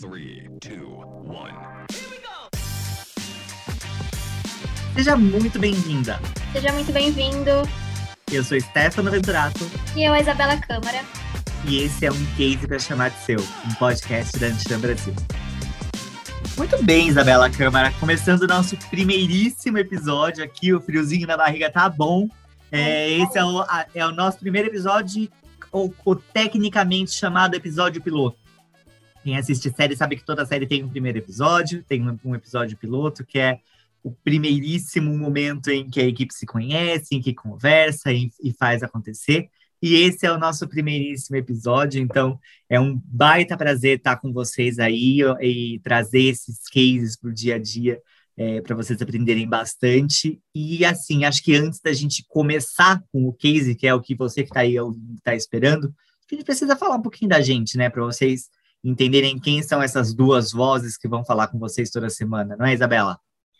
Three, two, one. Seja muito bem-vinda. Seja muito bem-vindo. Eu sou Stefano Venturato E eu, a Isabela Câmara. e esse é um case para chamar de seu, um podcast da Antitan Brasil. Muito bem, Isabela Câmara, começando o nosso primeiríssimo episódio aqui, o friozinho na barriga tá bom. É, esse é o, a- é o nosso primeiro episódio, o, o tecnicamente chamado episódio piloto. Quem assiste série sabe que toda série tem um primeiro episódio, tem um, episódio piloto, que é o primeiríssimo momento em que a equipe se conhece, em que conversa e, e faz acontecer. E esse é o nosso primeiríssimo episódio, então é um baita prazer estar com vocês aí e trazer esses cases para o dia a dia para vocês aprenderem bastante. E assim, acho que antes da gente começar com o case, que é o que você que está aí está esperando, a gente precisa falar um pouquinho da gente, né? Para vocês entenderem quem são essas duas vozes que vão falar com vocês toda semana, não é, Isabela?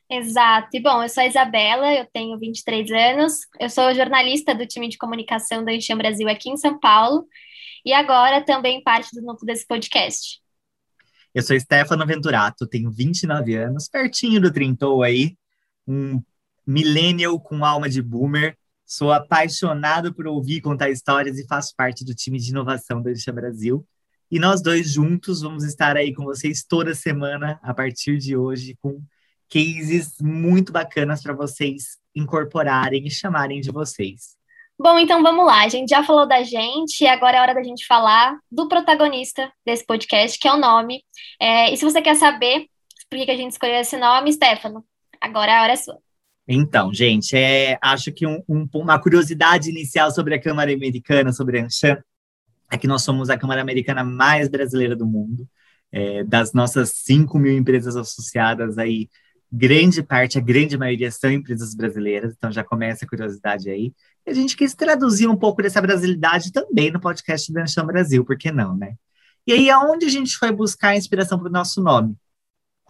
Exato. E bom, eu sou a Isabela, eu tenho 23 anos, eu sou jornalista do time de comunicação da Enxam Brasil aqui em São Paulo e agora também parte do núcleo desse podcast. Eu sou Stefano Venturato, tenho 29 anos, pertinho do Trintou aí, um millennial com alma de boomer. Sou apaixonado por ouvir contar histórias e faço parte do time de inovação da Lixa Brasil. E nós dois juntos vamos estar aí com vocês toda semana, a partir de hoje, com cases muito bacanas para vocês incorporarem e chamarem de vocês. Bom, então vamos lá. A gente já falou da gente e agora é hora da gente falar do protagonista desse podcast, que é o nome. É, e se você quer saber por que a gente escolheu esse nome, Stefano, agora a hora é sua. Então, gente, é, acho que um- um- uma curiosidade inicial sobre a Câmara Americana, sobre a Anshan, é que nós somos a Câmara Americana mais brasileira do mundo. É, das nossas 5 mil empresas associadas aí, grande parte, a grande maioria são empresas brasileiras, então já começa a curiosidade aí. E a gente quis traduzir um pouco dessa brasilidade também no podcast da Anshan Brasil, por que não, né? E aí, aonde a gente foi buscar a inspiração para o nosso nome?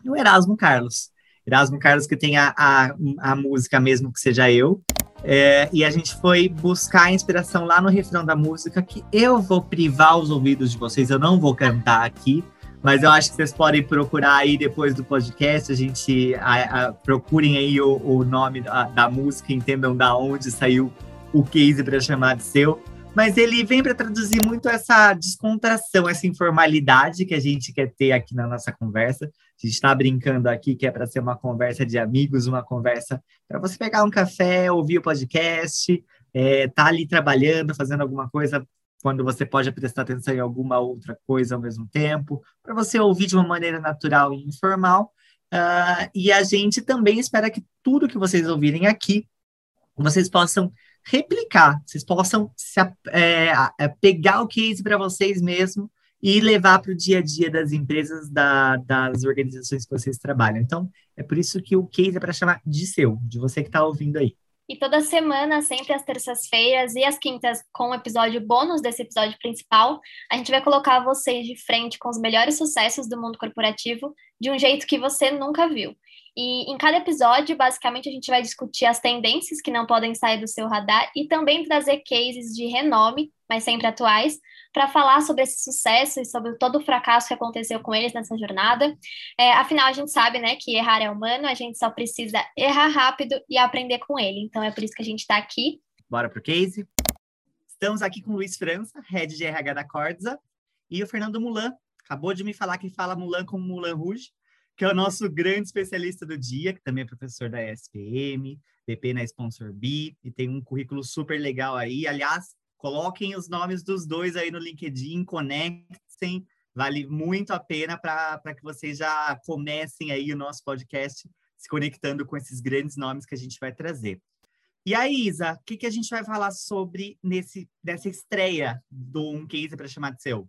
No Erasmo Carlos. Erasmo Carlos, que tem a, a, a música mesmo que seja eu. É, e a gente foi buscar a inspiração lá no refrão da música, que eu vou privar os ouvidos de vocês, eu não vou cantar aqui, mas eu acho que vocês podem procurar aí depois do podcast, a gente a- a- procurem aí o, o nome da, da música, entendam da onde saiu o case para chamar de seu. Mas ele vem para traduzir muito essa descontração, essa informalidade que a gente quer ter aqui na nossa conversa. A gente está brincando aqui que é para ser uma conversa de amigos, uma conversa para você pegar um café, ouvir o podcast, é, tá ali trabalhando, fazendo alguma coisa quando você pode prestar atenção em alguma outra coisa ao mesmo tempo, para você ouvir de uma maneira natural e informal. Ah, e a gente também espera que tudo que vocês ouvirem aqui, vocês possam replicar, vocês possam se, é, é, pegar o case para vocês mesmo e levar para o dia a dia das empresas, da- das organizações que vocês trabalham. Então, é por isso que o case é para chamar de seu, de você que está ouvindo aí. E toda semana, sempre às terças-feiras e às quintas, com o episódio bônus desse episódio principal, a gente vai colocar vocês de frente com os melhores sucessos do mundo corporativo de um jeito que você nunca viu. E em cada episódio, basicamente, a gente vai discutir as tendências que não podem sair do seu radar e também trazer cases de renome, mas sempre atuais, para falar sobre esse sucesso e sobre todo o fracasso que aconteceu com eles nessa jornada. É, afinal, a gente sabe, né, que errar é humano, a gente só precisa errar rápido e aprender com ele. Então é por isso que a gente está aqui. Bora pro case? Estamos aqui com o Luiz França, head de RH da Corza, e o Fernando Mulan. Acabou de me falar que fala Mulan como Mulan Rouge, que é o nosso grande especialista do dia, que também é professor da ESPM, VP na Sponsor B, e tem um currículo super legal aí. Aliás, coloquem os nomes dos dois aí no LinkedIn, conectem, vale muito a pena para que vocês já comecem aí o nosso podcast se conectando com esses grandes nomes que a gente vai trazer. E aí, Isa, o que, que a gente vai falar sobre nesse, nessa estreia do Um Case para chamar de seu?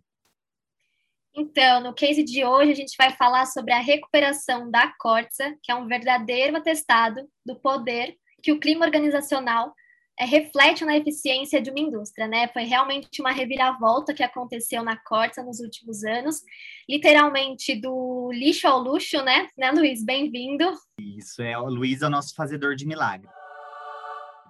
Então, no case de hoje, a gente vai falar sobre a recuperação da Corsa, que é um verdadeiro atestado do poder que o clima organizacional é, reflete na eficiência de uma indústria, né? Foi realmente uma reviravolta que aconteceu na Corsa nos últimos anos, literalmente do lixo ao luxo, né? Né, Luiz? Bem-vindo. Isso é o Luiz é o nosso fazedor de milagre.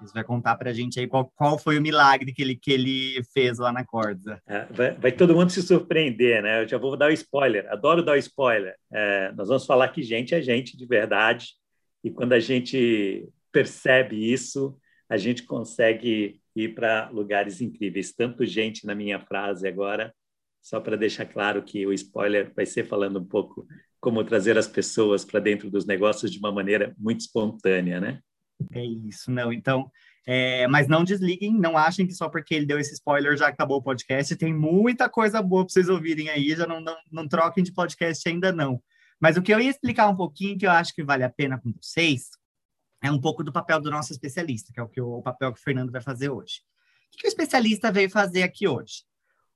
Luiz vai contar para a gente aí qual, qual foi o milagre que ele, que ele fez lá na Corda. É, vai, vai, todo mundo se surpreender, né? Eu já vou dar o spoiler, adoro dar o spoiler. É, nós vamos falar que gente é gente de verdade, e quando a gente percebe isso, a gente consegue ir para lugares incríveis. Tanto gente na minha frase agora, só para deixar claro que o spoiler vai ser falando um pouco como trazer as pessoas para dentro dos negócios de uma maneira muito espontânea, né? É isso, não. Então, é, mas não desliguem, não achem que só porque ele deu esse spoiler já acabou o podcast. Tem muita coisa boa para vocês ouvirem aí, já não, não, não troquem de podcast ainda não. Mas o que eu ia explicar um pouquinho, que eu acho que vale a pena com vocês, é um pouco do papel do nosso especialista, que é o, que o, o papel que o Fernando vai fazer hoje. O que o especialista veio fazer aqui hoje?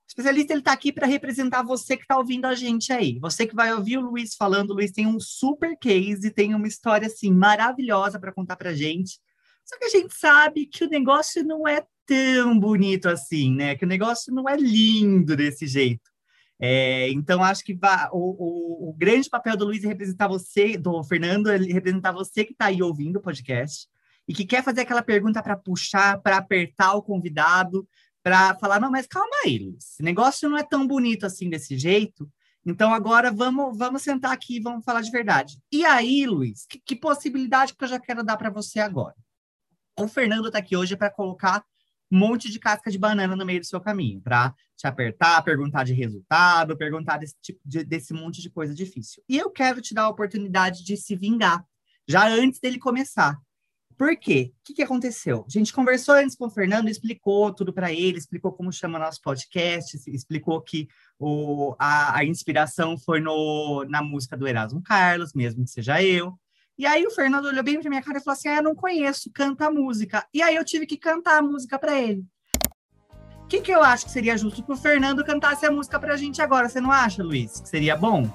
O especialista ele está aqui para representar você que está ouvindo a gente aí. Você que vai ouvir o Luiz falando. O Luiz tem um super case, tem uma história assim maravilhosa para contar para gente. Só que a gente sabe que o negócio não é tão bonito assim, né? Que o negócio não é lindo desse jeito. É, então, acho que o, o, o, grande papel do Luiz é representar você, do Fernando, é representar você que está aí ouvindo o podcast e que quer fazer aquela pergunta para puxar, para apertar o convidado, para falar, não, mas calma aí, Luiz, esse negócio não é tão bonito assim desse jeito, então agora vamos, vamos sentar aqui e vamos falar de verdade. E aí, Luiz, que, que possibilidade que eu já quero dar para você agora? O Fernando está aqui hoje para colocar um monte de casca de banana no meio do seu caminho, para te apertar, perguntar de resultado, perguntar desse tipo de, desse monte de coisa difícil. E eu quero te dar a oportunidade de se vingar, já antes dele começar. Por quê? O que, que aconteceu? A gente conversou antes com o Fernando, explicou tudo para ele, explicou como chama nosso podcast, explicou que o, a, a inspiração foi no, na música do Erasmo Carlos, mesmo que seja eu. E aí o Fernando olhou bem para minha cara e falou assim: ah, eu não conheço, canta a música. E aí eu tive que cantar a música para ele. O que, que eu acho que seria justo que o Fernando cantasse a música para a gente agora? Você não acha, Luiz? Que seria bom?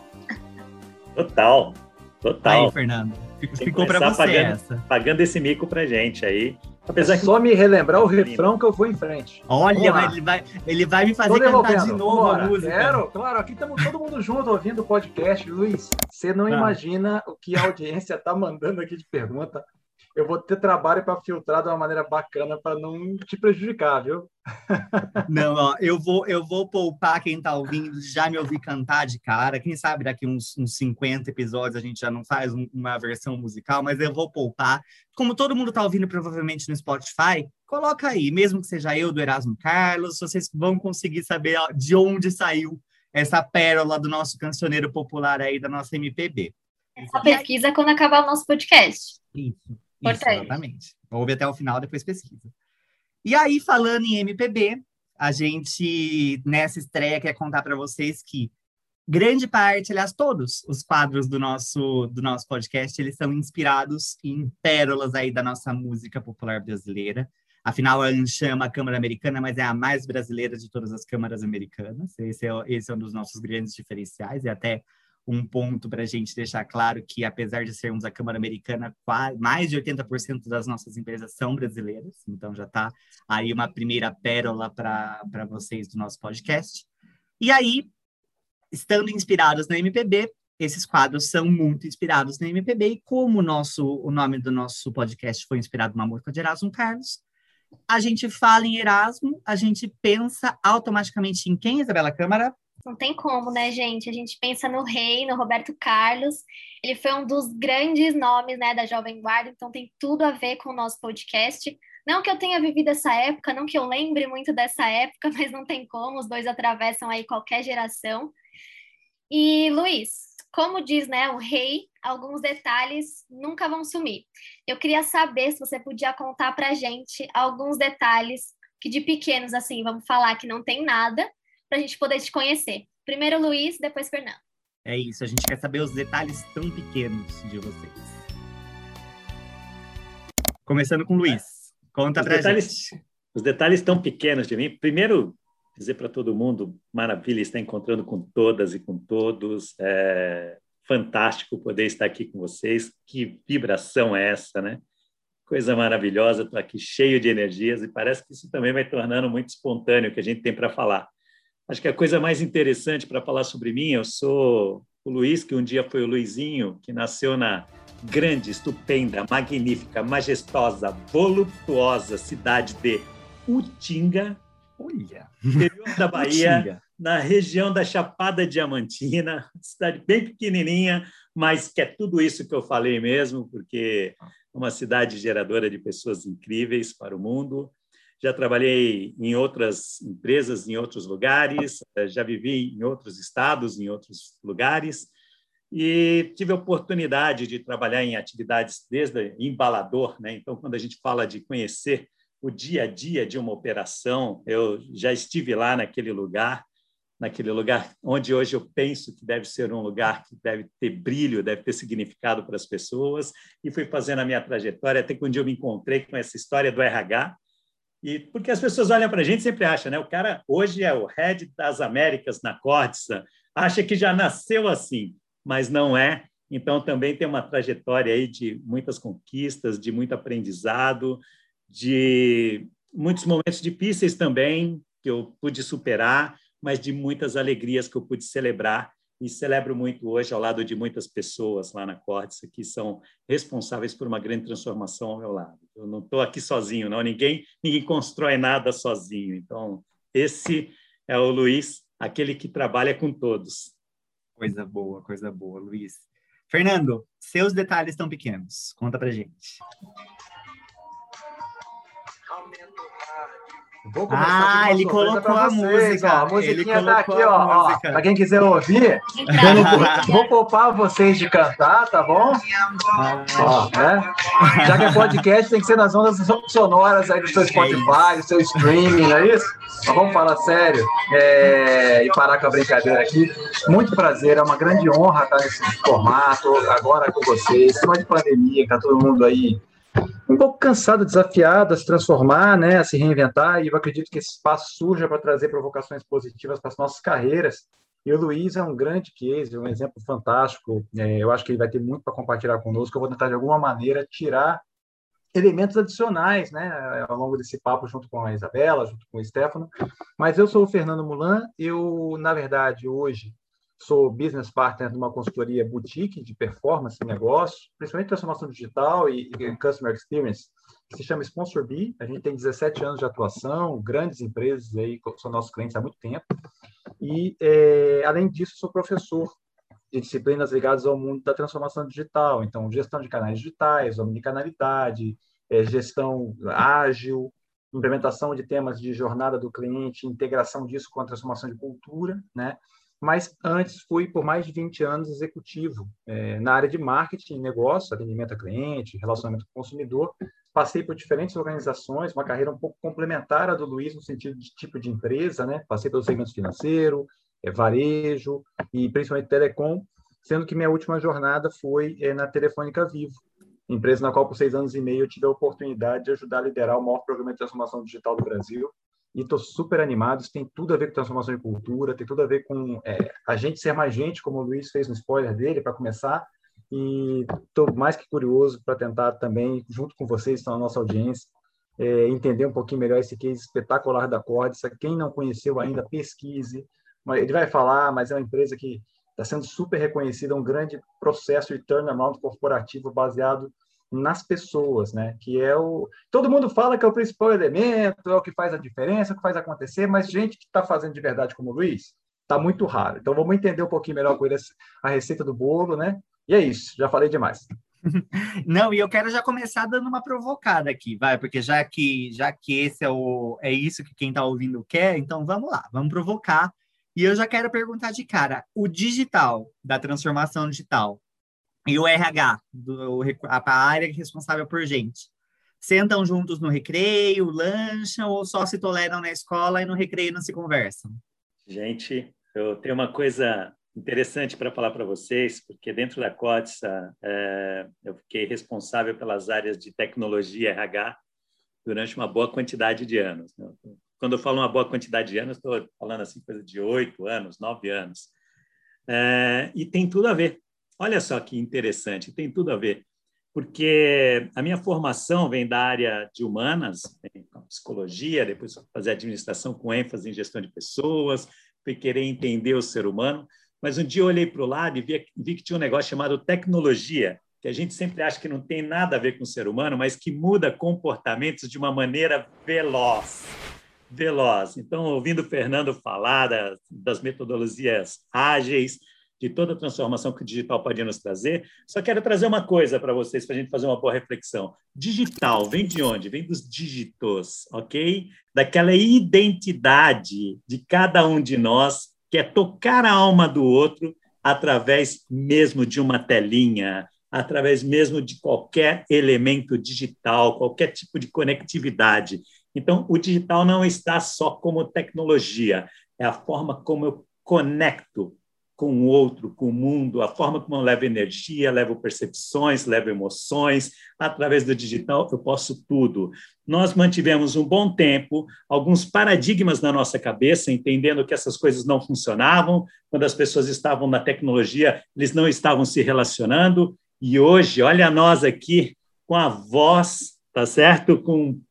Total, total. Aí, Fernando. Ficou para você pagando, essa. Pagando esse mico pra gente aí. Apesar que... só me relembrar o refrão que eu vou em frente. Olha, mas ele vai, ele vai me fazer cantar de novo Bora. a música. Quero, claro, aqui estamos todo mundo junto ouvindo o podcast. Luiz, você não tá. imagina o que a audiência tá mandando aqui de pergunta eu vou ter trabalho para filtrar de uma maneira bacana para não te prejudicar, viu? Não, ó, eu vou eu vou poupar quem está ouvindo já me ouvir cantar de cara. Quem sabe daqui uns, uns 50 episódios a gente já não faz um, uma versão musical, mas eu vou poupar. Como todo mundo está ouvindo provavelmente no Spotify, coloca aí, mesmo que seja eu do Erasmo Carlos, vocês vão conseguir saber de onde saiu essa pérola do nosso cancioneiro popular aí da nossa MPB. Essa pesquisa é quando acabar o nosso podcast. Isso. Isso, exatamente. Ouve até o final, depois pesquisa. E aí, falando em MPB, a gente, nessa estreia, quer contar para vocês que grande parte, aliás, todos os quadros do nosso, do nosso podcast, eles são inspirados em pérolas aí da nossa música popular brasileira. Afinal, a ANCHAM é uma câmara americana, mas é a mais brasileira de todas as câmaras americanas. Esse é, esse é um dos nossos grandes diferenciais, e até um ponto para a gente deixar claro que, apesar de sermos a Câmara Americana, mais de 80% das nossas empresas são brasileiras, então já está aí uma primeira pérola para vocês do nosso podcast. E aí, estando inspirados na MPB, esses quadros são muito inspirados na MPB, e como o, nosso, o nome do nosso podcast foi inspirado numa música de Erasmo Carlos, a gente fala em Erasmo, a gente pensa automaticamente em quem, Isabela Câmara? Não tem como, né, gente? A gente pensa no rei, no Roberto Carlos. Ele foi um dos grandes nomes, né, da Jovem Guarda, então tem tudo a ver com o nosso podcast. Não que eu tenha vivido essa época, não que eu lembre muito dessa época, mas não tem como, os dois atravessam aí qualquer geração. E Luiz, como diz, né, o rei, alguns detalhes nunca vão sumir. Eu queria saber se você podia contar pra gente alguns detalhes que de pequenos assim, vamos falar que não tem nada, para a gente poder te conhecer. Primeiro Luiz, depois Fernando. É isso, a gente quer saber os detalhes tão pequenos de vocês. Começando com o Luiz. Conta os pra detalhes, gente. Os detalhes tão pequenos de mim. Primeiro, dizer para todo mundo, maravilha estar encontrando com todas e com todos. É fantástico poder estar aqui com vocês. Que vibração é essa, né? Coisa maravilhosa, estou aqui cheio de energias e parece que isso também vai tornando muito espontâneo o que a gente tem para falar. Acho que a coisa mais interessante para falar sobre mim, eu sou o Luiz, que um dia foi o Luizinho, que nasceu na grande, estupenda, magnífica, majestosa, voluptuosa cidade de Utinga, Olha. interior da Bahia, Utinga. na região da Chapada Diamantina, cidade bem pequenininha, mas que é tudo isso que eu falei mesmo, porque é uma cidade geradora de pessoas incríveis para o mundo. Já trabalhei em outras empresas, em outros lugares, eh, já vivi em outros estados, em outros lugares, e tive a oportunidade de trabalhar em atividades desde embalador, né? Então, quando a gente fala de conhecer o dia a dia de uma operação, eu já estive lá naquele lugar, naquele lugar onde hoje eu penso que deve ser um lugar que deve ter brilho, deve ter significado para as pessoas, e fui fazendo a minha trajetória até que um dia eu me encontrei com essa história do RH, e porque as pessoas olham para a gente sempre acham, né? O cara hoje é o head das Américas na Córtiça, acha que já nasceu assim, mas não é. Então também tem uma trajetória aí de muitas conquistas, de muito aprendizado, de muitos momentos difíceis também que eu pude superar, mas de muitas alegrias que eu pude celebrar e celebro muito hoje ao lado de muitas pessoas lá na Córtiça que são responsáveis por uma grande transformação ao meu lado. Eu não estou aqui sozinho, não. Ninguém, ninguém constrói nada sozinho. Então, esse é o Luiz, aquele que trabalha com todos. Coisa boa, coisa boa, Luiz. Fernando, seus detalhes estão pequenos. Conta pra gente. Vou começar Ah, ele colocou a vocês, música. Ó, a musiquinha tá aqui, ó, ó. Pra quem quiser ouvir, vou, vou poupar vocês de cantar, tá bom? Ó, né? Já que é podcast, tem que ser nas ondas sonoras aí do seu Spotify, do seu streaming, não é isso? Mas vamos falar sério é, e parar com a brincadeira aqui. Muito prazer, é uma grande honra estar nesse formato, agora com vocês. Tema de pandemia, tá todo mundo aí um pouco cansado, desafiado a se transformar, né, a se reinventar, e eu acredito que esse espaço surja para trazer provocações positivas para as nossas carreiras. E o Luiz é um grande case, um exemplo fantástico. É, eu acho que ele vai ter muito para compartilhar conosco. Eu vou tentar, de alguma maneira, tirar elementos adicionais né, ao longo desse papo, junto com a Isabela, junto com o Stefano. Mas eu sou o Fernando Mulan. Eu, na verdade, hoje sou business partner de uma consultoria boutique de performance negócio, principalmente transformação digital e, e customer experience, que se chama Sponsor B. A gente tem 17 anos de atuação, grandes empresas aí são nossos clientes há muito tempo. E, é, além disso, sou professor de disciplinas ligadas ao mundo da transformação digital. Então, gestão de canais digitais, omnicanalidade, é, gestão ágil, implementação de temas de jornada do cliente, integração disso com a transformação de cultura, né? Mas antes fui por mais de 20 anos executivo é, na área de marketing, negócio, atendimento a cliente, relacionamento com o consumidor. Passei por diferentes organizações, uma carreira um pouco complementar à do Luiz no sentido de tipo de empresa, né? Passei pelo segmento financeiro, é, varejo e principalmente telecom, sendo que minha última jornada foi é, na Telefônica Vivo, empresa na qual por seis anos e meio eu tive a oportunidade de ajudar a liderar o maior programa de transformação digital do Brasil, e estou super animado. Isso tem tudo a ver com transformação de cultura, tem tudo a ver com é, a gente ser mais gente, como o Luiz fez no spoiler dele, para começar. E estou mais que curioso para tentar também, junto com vocês, estão na nossa audiência, é, entender um pouquinho melhor esse case espetacular da Códice. Quem não conheceu ainda, pesquise. Ele vai falar, mas é uma empresa que está sendo super reconhecida, um grande processo de turnaround corporativo baseado nas pessoas, né? Que é o todo mundo fala que é o principal elemento, é o que faz a diferença, é o que faz acontecer, mas gente que está fazendo de verdade como o Luiz está muito raro. Então vamos entender um pouquinho melhor a receita do bolo, né? E é isso. Já falei demais. Não, e eu quero já começar dando uma provocada aqui, vai, porque já que já que esse é o é isso que quem está ouvindo quer, então vamos lá, vamos provocar. E eu já quero perguntar de cara, o digital da transformação digital e o RH, do, a área responsável por gente, sentam juntos no recreio, lancham ou só se toleram na escola e no recreio não se conversam? Gente, eu tenho uma coisa interessante para falar para vocês, porque dentro da COTSA é, eu fiquei responsável pelas áreas de tecnologia RH durante uma boa quantidade de anos. Né? Quando eu falo uma boa quantidade de anos, estou falando assim coisa de oito anos, nove anos. É, e tem tudo a ver Olha só que interessante, tem tudo a ver, porque a minha formação vem da área de humanas, psicologia, depois fazer administração com ênfase em gestão de pessoas, fui querer entender o ser humano, mas um dia eu olhei para o lado e vi, vi que tinha um negócio chamado tecnologia, que a gente sempre acha que não tem nada a ver com o ser humano, mas que muda comportamentos de uma maneira veloz. Veloz. Então, ouvindo o Fernando falar das, das metodologias ágeis, de toda a transformação que o digital pode nos trazer, só quero trazer uma coisa para vocês, para a gente fazer uma boa reflexão. Digital vem de onde? Vem dos dígitos, ok? Daquela identidade de cada um de nós, que é tocar a alma do outro através mesmo de uma telinha, através mesmo de qualquer elemento digital, qualquer tipo de conectividade. Então, o digital não está só como tecnologia, é a forma como eu conecto com o outro, com o mundo, a forma como eu levo energia, levo percepções, levo emoções. Através do digital, eu posso tudo. Nós mantivemos um bom tempo alguns paradigmas na nossa cabeça, entendendo que essas coisas não funcionavam. Quando as pessoas estavam na tecnologia, eles não estavam se relacionando. E hoje, olha nós aqui com a voz, tá certo? Com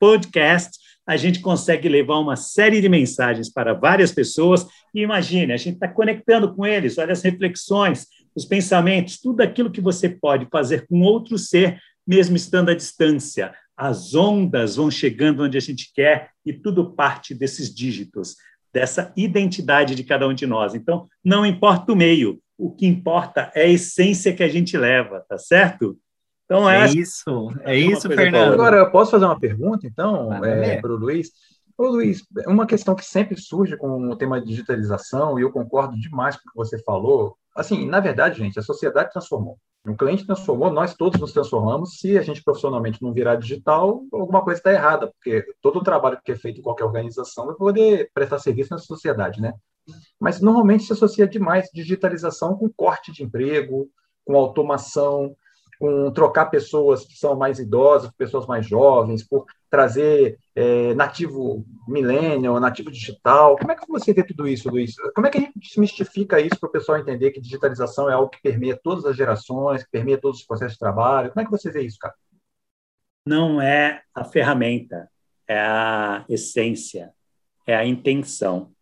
podcast, a gente consegue levar uma série de mensagens para várias pessoas. E imagine, a gente está conectando com eles, olha as reflexões, os pensamentos, tudo aquilo que você pode fazer com outro ser, mesmo estando à distância. As ondas vão chegando onde a gente quer e tudo parte desses dígitos, dessa identidade de cada um de nós. Então, não importa o meio, o que importa é a essência que a gente leva, tá certo? Então, é isso, é isso, Fernando. Agora, eu posso fazer uma pergunta, então, é, para o Luiz? Ô, Luiz, uma questão que sempre surge com o tema de digitalização, e eu concordo demais com o que você falou. Assim, na verdade, gente, a sociedade transformou. O cliente transformou, nós todos nos transformamos. Se a gente profissionalmente não virar digital, alguma coisa está errada, porque todo o trabalho que é feito em qualquer organização vai poder prestar serviço na sociedade, né? Mas normalmente se associa demais digitalização com corte de emprego, com automação, com trocar pessoas que são mais idosas, pessoas mais jovens, por trazer é, nativo millennial, nativo digital. Como é que você vê tudo isso, Luiz? Como é que a gente desmistifica isso para o pessoal entender que digitalização é algo que permeia todas as gerações, que permeia todos os processos de trabalho? Como é que você vê isso, cara? Não é a ferramenta, é a essência, é a intenção.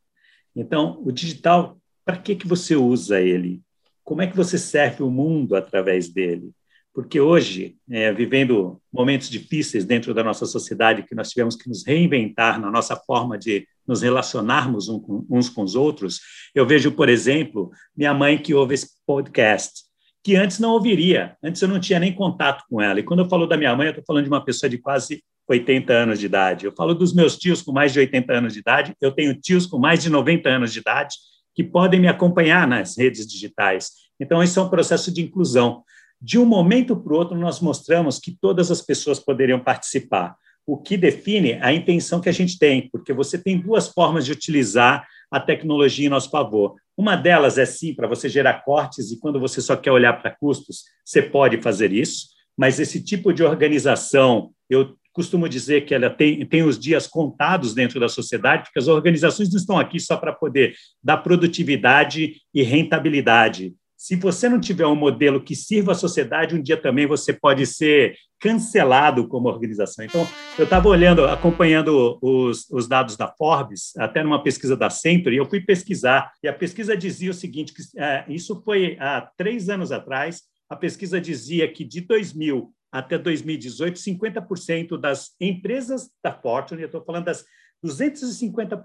Então, o digital, para que, que você usa ele? Como é que você serve o mundo através dele? Porque hoje, é, vivendo momentos difíceis dentro da nossa sociedade, que nós tivemos que nos reinventar na nossa forma de nos relacionarmos uns com os outros, eu vejo, por exemplo, minha mãe que ouve esse podcast, que antes não ouviria, antes eu não tinha nem contato com ela. E quando eu falo da minha mãe, eu estou falando de uma pessoa de quase 80 anos de idade. Eu falo dos meus tios com mais de 80 anos de idade, eu tenho tios com mais de 90 anos de idade que podem me acompanhar nas redes digitais. Então, isso é um processo de inclusão. De um momento para o outro, nós mostramos que todas as pessoas poderiam participar, o que define a intenção que a gente tem, porque você tem duas formas de utilizar a tecnologia em nosso favor. Uma delas é sim para você gerar cortes, e quando você só quer olhar para custos, você pode fazer isso, mas esse tipo de organização, eu costumo dizer que ela tem, tem os dias contados dentro da sociedade, porque as organizações não estão aqui só para poder dar produtividade e rentabilidade se você não tiver um modelo que sirva à sociedade, um dia também você pode ser cancelado como organização. Então, eu estava olhando, acompanhando os, os, dados da Forbes, até numa pesquisa da Century, eu fui pesquisar, e a pesquisa dizia o seguinte, que é, isso foi há três anos atrás, a pesquisa dizia que de 2000 até 2018, 50% das empresas da Fortune, eu estou falando das 250,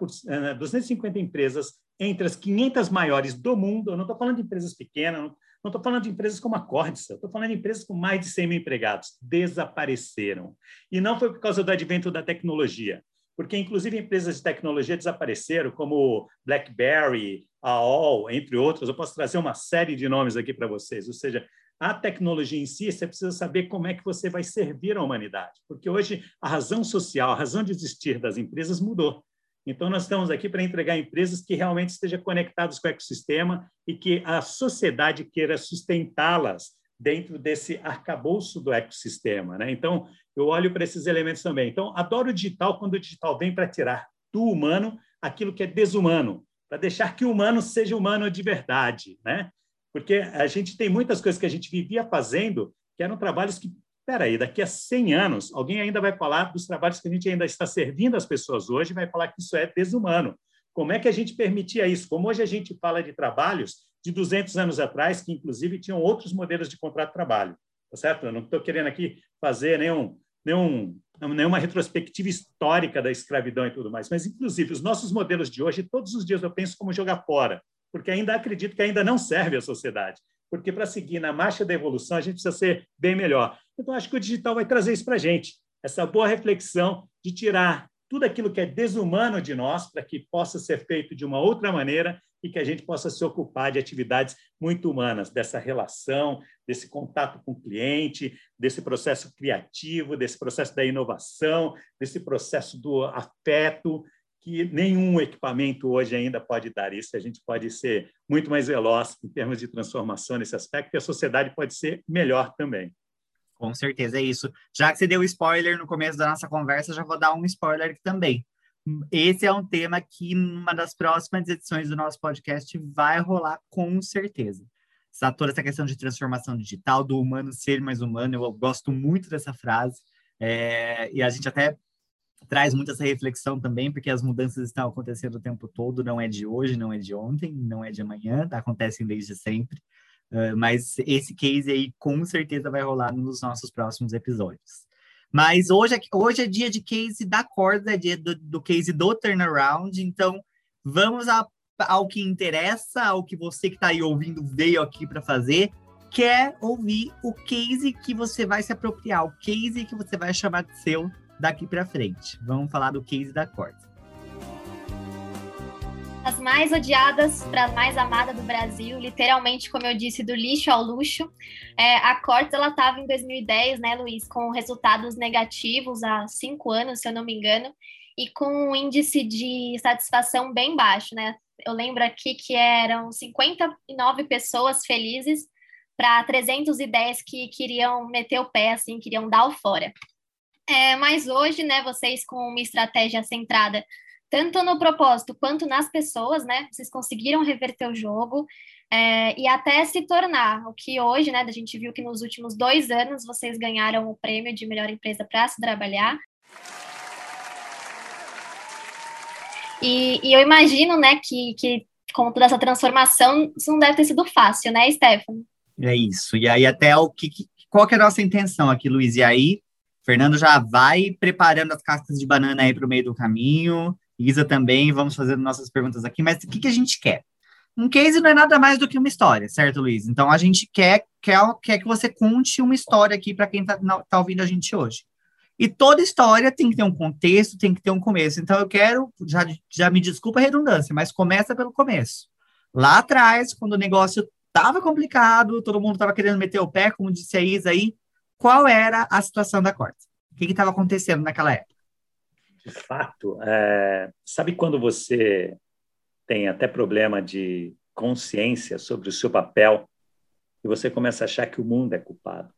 250 empresas entre as 500 maiores do mundo. Eu não estou falando de empresas pequenas, não estou falando de empresas como a Cordsa, estou falando de empresas com mais de 100 mil empregados. Desapareceram. E não foi por causa do advento da tecnologia, porque, inclusive, empresas de tecnologia desapareceram, como BlackBerry, AOL, entre outras. Eu posso trazer uma série de nomes aqui para vocês. Ou seja, a tecnologia em si, você precisa saber como é que você vai servir a humanidade, porque hoje a razão social, a razão de existir das empresas mudou. Então, nós estamos aqui para entregar empresas que realmente estejam conectadas com o ecossistema e que a sociedade queira sustentá-las dentro desse arcabouço do ecossistema. Né? Então, eu olho para esses elementos também. Então, adoro o digital quando o digital vem para tirar do humano aquilo que é desumano, para deixar que o humano seja humano de verdade. Né? Porque a gente tem muitas coisas que a gente vivia fazendo que eram trabalhos que, peraí, daqui a 100 anos, alguém ainda vai falar dos trabalhos que a gente ainda está servindo as pessoas hoje, vai falar que isso é desumano. Como é que a gente permitia isso? Como hoje a gente fala de trabalhos de 200 anos atrás, que inclusive tinham outros modelos de contrato de trabalho, tá certo? Eu não estou querendo aqui fazer nenhum, nenhum, nenhuma retrospectiva histórica da escravidão e tudo mais, mas inclusive os nossos modelos de hoje, todos os dias eu penso como jogar fora, porque ainda acredito que ainda não serve à sociedade, porque para seguir na marcha da evolução a gente precisa ser bem melhor. Então acho que o digital vai trazer isso para a gente, essa boa reflexão de tirar tudo aquilo que é desumano de nós para que possa ser feito de uma outra maneira e que a gente possa se ocupar de atividades muito humanas, dessa relação, desse contato com o cliente, desse processo criativo, desse processo da inovação, desse processo do afeto, que nenhum equipamento hoje ainda pode dar isso. A gente pode ser muito mais veloz em termos de transformação nesse aspecto e a sociedade pode ser melhor também. Com certeza, é isso. Já que você deu spoiler no começo da nossa conversa, já vou dar um spoiler aqui também. Esse é um tema que, numa das próximas edições do nosso podcast, vai rolar com certeza. Essa, toda essa questão de transformação digital, do humano ser mais humano, eu gosto muito dessa frase. É, e a gente até traz muito essa reflexão também, porque as mudanças estão acontecendo o tempo todo, não é de hoje, não é de ontem, não é de amanhã, acontecem desde sempre. Uh, mas esse case aí com certeza vai rolar nos nossos próximos episódios. Mas hoje, é hoje é dia de case da corda, é dia do, do case do turnaround, então vamos a, ao que interessa, ao que você que está aí ouvindo veio aqui para fazer, quer ouvir o case que você vai se apropriar, o case que você vai chamar de seu daqui para frente. Vamos falar do case da corda as mais odiadas para as mais amadas do Brasil, literalmente, como eu disse, do lixo ao luxo. É, a Cortes, ela estava em 2010, né, Luiz, com resultados negativos há cinco anos, se eu não me engano, e com um índice de satisfação bem baixo, né? Eu lembro aqui que eram 59 pessoas felizes para 310 que queriam meter o pé, assim, queriam dar o fora. É, mas hoje, né, vocês com uma estratégia centrada tanto no propósito quanto nas pessoas, né? Vocês conseguiram reverter o jogo é, e até se tornar o que hoje, né? A gente viu que nos últimos dois anos vocês ganharam o prêmio de melhor empresa para se trabalhar. E, e, eu imagino, né, que, que com toda essa transformação, isso não deve ter sido fácil, né, Stefano? É isso. E aí, até o que, qual que é a nossa intenção aqui, Luiz? E aí, Fernando já vai preparando as cascas de banana aí para o meio do caminho. Isa também, vamos fazer nossas perguntas aqui, mas o que, que a gente quer? Um case não é nada mais do que uma história, certo, Luiz? Então a gente quer, quer, quer que você conte uma história aqui para quem está tá ouvindo a gente hoje. E toda história tem que ter um contexto, tem que ter um começo. Então eu quero, já, já me desculpa a redundância, mas começa pelo começo. Lá atrás, quando o negócio estava complicado, todo mundo estava querendo meter o pé, como disse a Isa aí, qual era a situação da corte? O que estava acontecendo naquela época? de fato, é, sabe quando você tem até problema de consciência sobre o seu papel e você começa a achar que o mundo é culpado,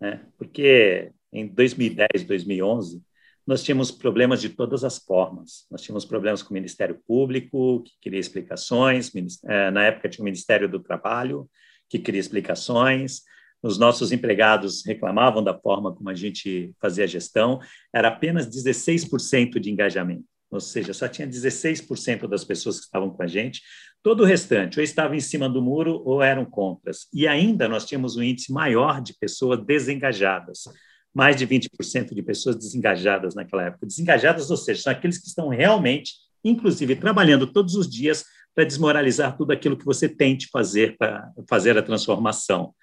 né? Porque em 2010, 2011, nós tínhamos problemas de todas as formas. Nós tínhamos problemas com o Ministério Público, que queria explicações, é, na época tinha o Ministério do Trabalho, que queria explicações, os nossos empregados reclamavam da forma como a gente fazia a gestão, era apenas 16% de engajamento, ou seja, só tinha 16% das pessoas que estavam com a gente, todo o restante ou estava em cima do muro ou eram compras. E ainda nós tínhamos um índice maior de pessoas desengajadas, mais de 20% de pessoas desengajadas naquela época. Desengajadas, ou seja, são aqueles que estão realmente, inclusive, trabalhando todos os dias para desmoralizar tudo aquilo que você tente fazer para fazer a transformação.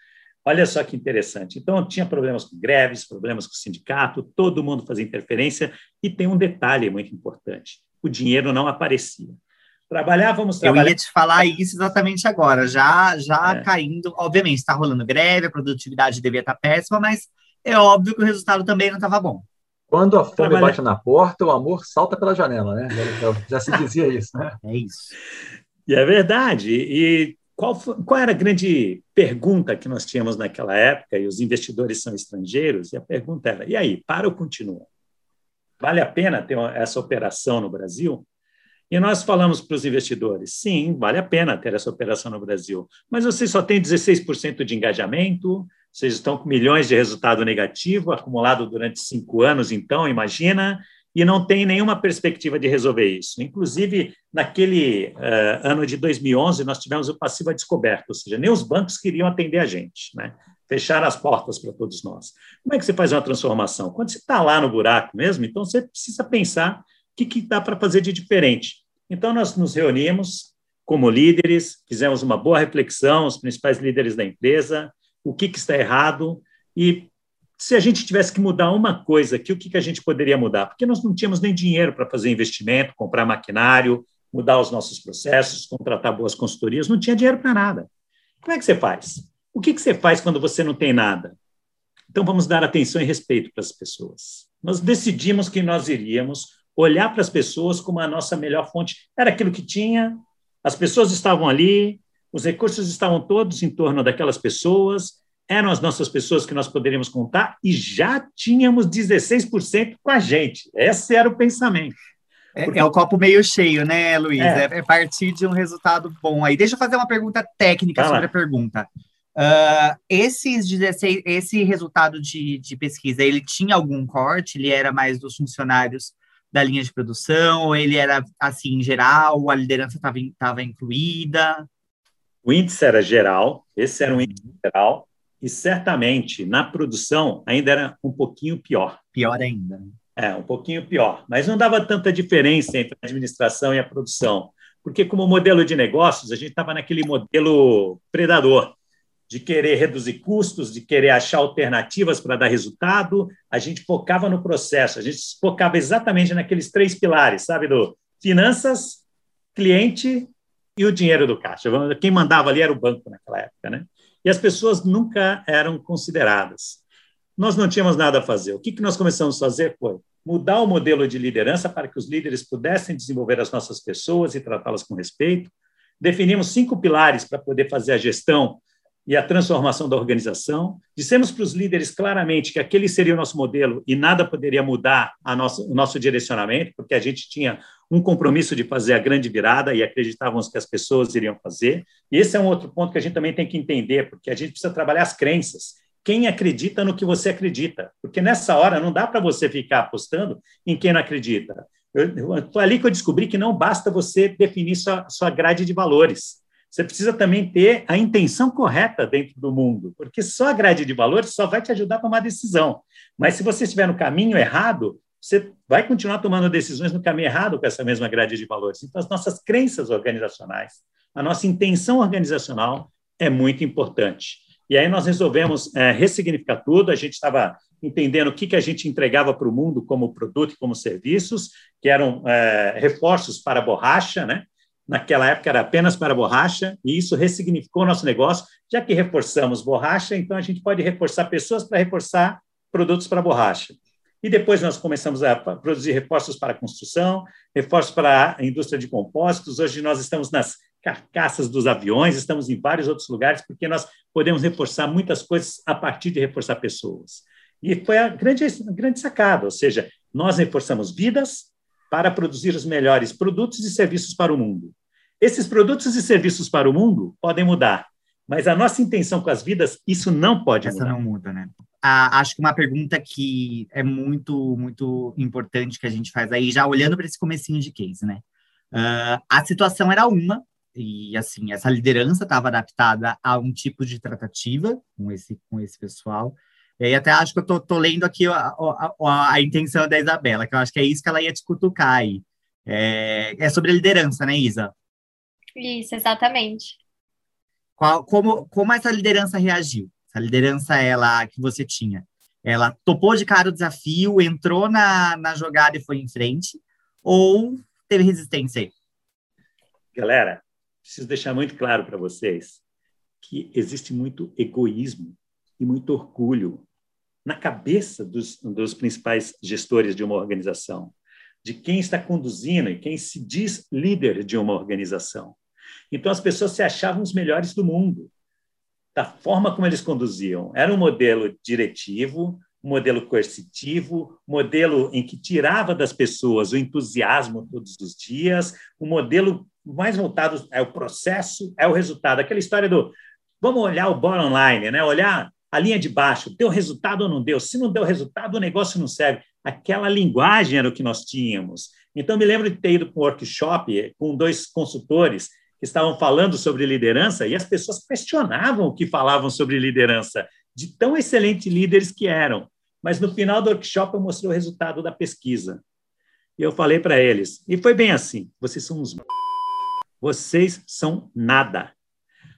Olha só que interessante. Então, tinha problemas com greves, problemas com sindicato, todo mundo fazia interferência, e tem um detalhe muito importante: o dinheiro não aparecia. Trabalhávamos. Trabalhar... Eu ia te falar isso exatamente agora, já, já é. caindo. Obviamente, está rolando greve, a produtividade devia estar péssima, mas é óbvio que o resultado também não estava bom. Quando a fome Trabalha... bate na porta, o amor salta pela janela, né? Já, já se dizia isso, né? É isso. E é verdade. E qual, qual era a grande pergunta que nós tínhamos naquela época? E os investidores são estrangeiros, e a pergunta era: e aí, para ou continua? Vale a pena ter essa operação no Brasil? E nós falamos para os investidores: sim, vale a pena ter essa operação no Brasil, mas vocês só têm 16% de engajamento, vocês estão com milhões de resultado negativo acumulado durante cinco anos, então, imagina. E não tem nenhuma perspectiva de resolver isso. Inclusive, naquele uh, ano de 2011, nós tivemos o passivo a descoberto, ou seja, nem os bancos queriam atender a gente, né? fechar as portas para todos nós. Como é que você faz uma transformação? Quando você está lá no buraco mesmo, então você precisa pensar o que, que dá para fazer de diferente. Então, nós nos reunimos como líderes, fizemos uma boa reflexão, os principais líderes da empresa, o que, que está errado e se a gente tivesse que mudar uma coisa aqui, o que, que a gente poderia mudar? Porque nós não tínhamos nem dinheiro para fazer investimento, comprar maquinário, mudar os nossos processos, contratar boas consultorias, não tinha dinheiro para nada. Como é que você faz? O que, que você faz quando você não tem nada? Então, vamos dar atenção e respeito para as pessoas. Nós decidimos que nós iríamos olhar para as pessoas como a nossa melhor fonte. Era aquilo que tinha, as pessoas estavam ali, os recursos estavam todos em torno daquelas pessoas, eram as nossas pessoas que nós poderíamos contar e já tínhamos 16% com a gente. Esse era o pensamento. É, Porque... é, o copo meio cheio, né, Luiz? É. é. é partir de um resultado bom aí. Deixa eu fazer uma pergunta técnica sobre a pergunta. Uh, esses 16, esse resultado de, de pesquisa, ele tinha algum corte? Ele era mais dos funcionários da linha de produção? Ou ele era, assim, em geral? A liderança estava incluída? O índice era geral, esse era um índice geral, e certamente na produção ainda era um pouquinho pior. Pior ainda. Né? É, um pouquinho pior. Mas não dava tanta diferença entre a administração e a produção, porque, como modelo de negócios, a gente estava naquele modelo predador de querer reduzir custos, de querer achar alternativas para dar resultado, a gente focava no processo, a gente focava exatamente naqueles três pilares, sabe, do finanças, cliente e o dinheiro do caixa. Quem mandava ali era o banco naquela época, né? E as pessoas nunca eram consideradas. Nós não tínhamos nada a fazer. O que, que nós começamos a fazer foi mudar o modelo de liderança para que os líderes pudessem desenvolver as nossas pessoas e tratá-las com respeito. Definimos cinco pilares para poder fazer a gestão e a transformação da organização. Dissemos para os líderes claramente que aquele seria o nosso modelo e nada poderia mudar nosso, o nosso direcionamento, porque a gente tinha um compromisso de fazer a grande virada e acreditávamos que as pessoas iriam fazer. E esse é um outro ponto que a gente também tem que entender, porque a gente precisa trabalhar as crenças. Quem acredita no que você acredita? Porque nessa hora não dá para você ficar apostando em quem não acredita. Foi ali que eu descobri que não basta você definir sua, sua grade de valores você precisa também ter a intenção correta dentro do mundo, porque só a grade de valores só vai te ajudar a tomar decisão. Mas se você estiver no caminho errado, você vai continuar tomando decisões no caminho errado com essa mesma grade de valores. Então, as nossas crenças organizacionais, a nossa intenção organizacional é muito importante. E aí nós resolvemos é, ressignificar tudo. A gente estava entendendo o que, que a gente entregava para o mundo como produto e como serviços, que eram é, reforços para borracha, né? naquela época era apenas para borracha, e isso ressignificou o nosso negócio, já que reforçamos borracha, então a gente pode reforçar pessoas para reforçar produtos para borracha. E depois nós começamos a produzir reforços para a construção, reforços para a indústria de compósitos. Hoje nós estamos nas carcaças dos aviões, estamos em vários outros lugares, porque nós podemos reforçar muitas coisas a partir de reforçar pessoas. E foi a grande, a grande sacada, ou seja, nós reforçamos vidas, para produzir os melhores produtos e serviços para o mundo. Esses produtos e serviços para o mundo podem mudar, mas a nossa intenção com as vidas, isso não pode Essa mudar. Essa não muda, né? Ah, acho que uma pergunta que é muito, muito importante que a gente faz aí, já olhando para esse comecinho de case, né? Uh, a situação era uma, e assim, essa liderança estava adaptada a um tipo de tratativa com esse, com esse pessoal, e aí até acho que eu tô, tô lendo aqui a, a, a, intenção da Isabela, que eu acho que é isso que ela ia te cutucar aí. É, é sobre a liderança, né, Isa? Isso, exatamente. Qual, como, como essa liderança reagiu? Essa liderança ela que você tinha? Ela topou de cara o desafio, entrou na, na jogada e foi em frente? Ou teve resistência aí? Galera, preciso deixar muito claro para vocês que existe muito egoísmo e muito orgulho na cabeça dos, dos principais gestores de uma organização, de quem está conduzindo e quem se diz líder de uma organização. Então, as pessoas se achavam os melhores do mundo, da forma como eles conduziam. Era um modelo diretivo, um modelo coercitivo, um modelo em que tirava das pessoas o entusiasmo todos os dias, um modelo mais voltado é o processo, é o resultado. Aquela história do vamos olhar o bottom line, né? olhar a linha de baixo, deu resultado ou não deu? Se não deu resultado, o negócio não serve. aquela linguagem era o que nós tínhamos. Então, me lembro de ter ido para um workshop com dois consultores estavam falando sobre liderança e as pessoas questionavam o que falavam sobre liderança, de tão excelentes líderes que eram. Mas no final do workshop eu mostrei o resultado da pesquisa. E eu falei para eles, e foi bem assim: vocês são uns. Vocês são nada.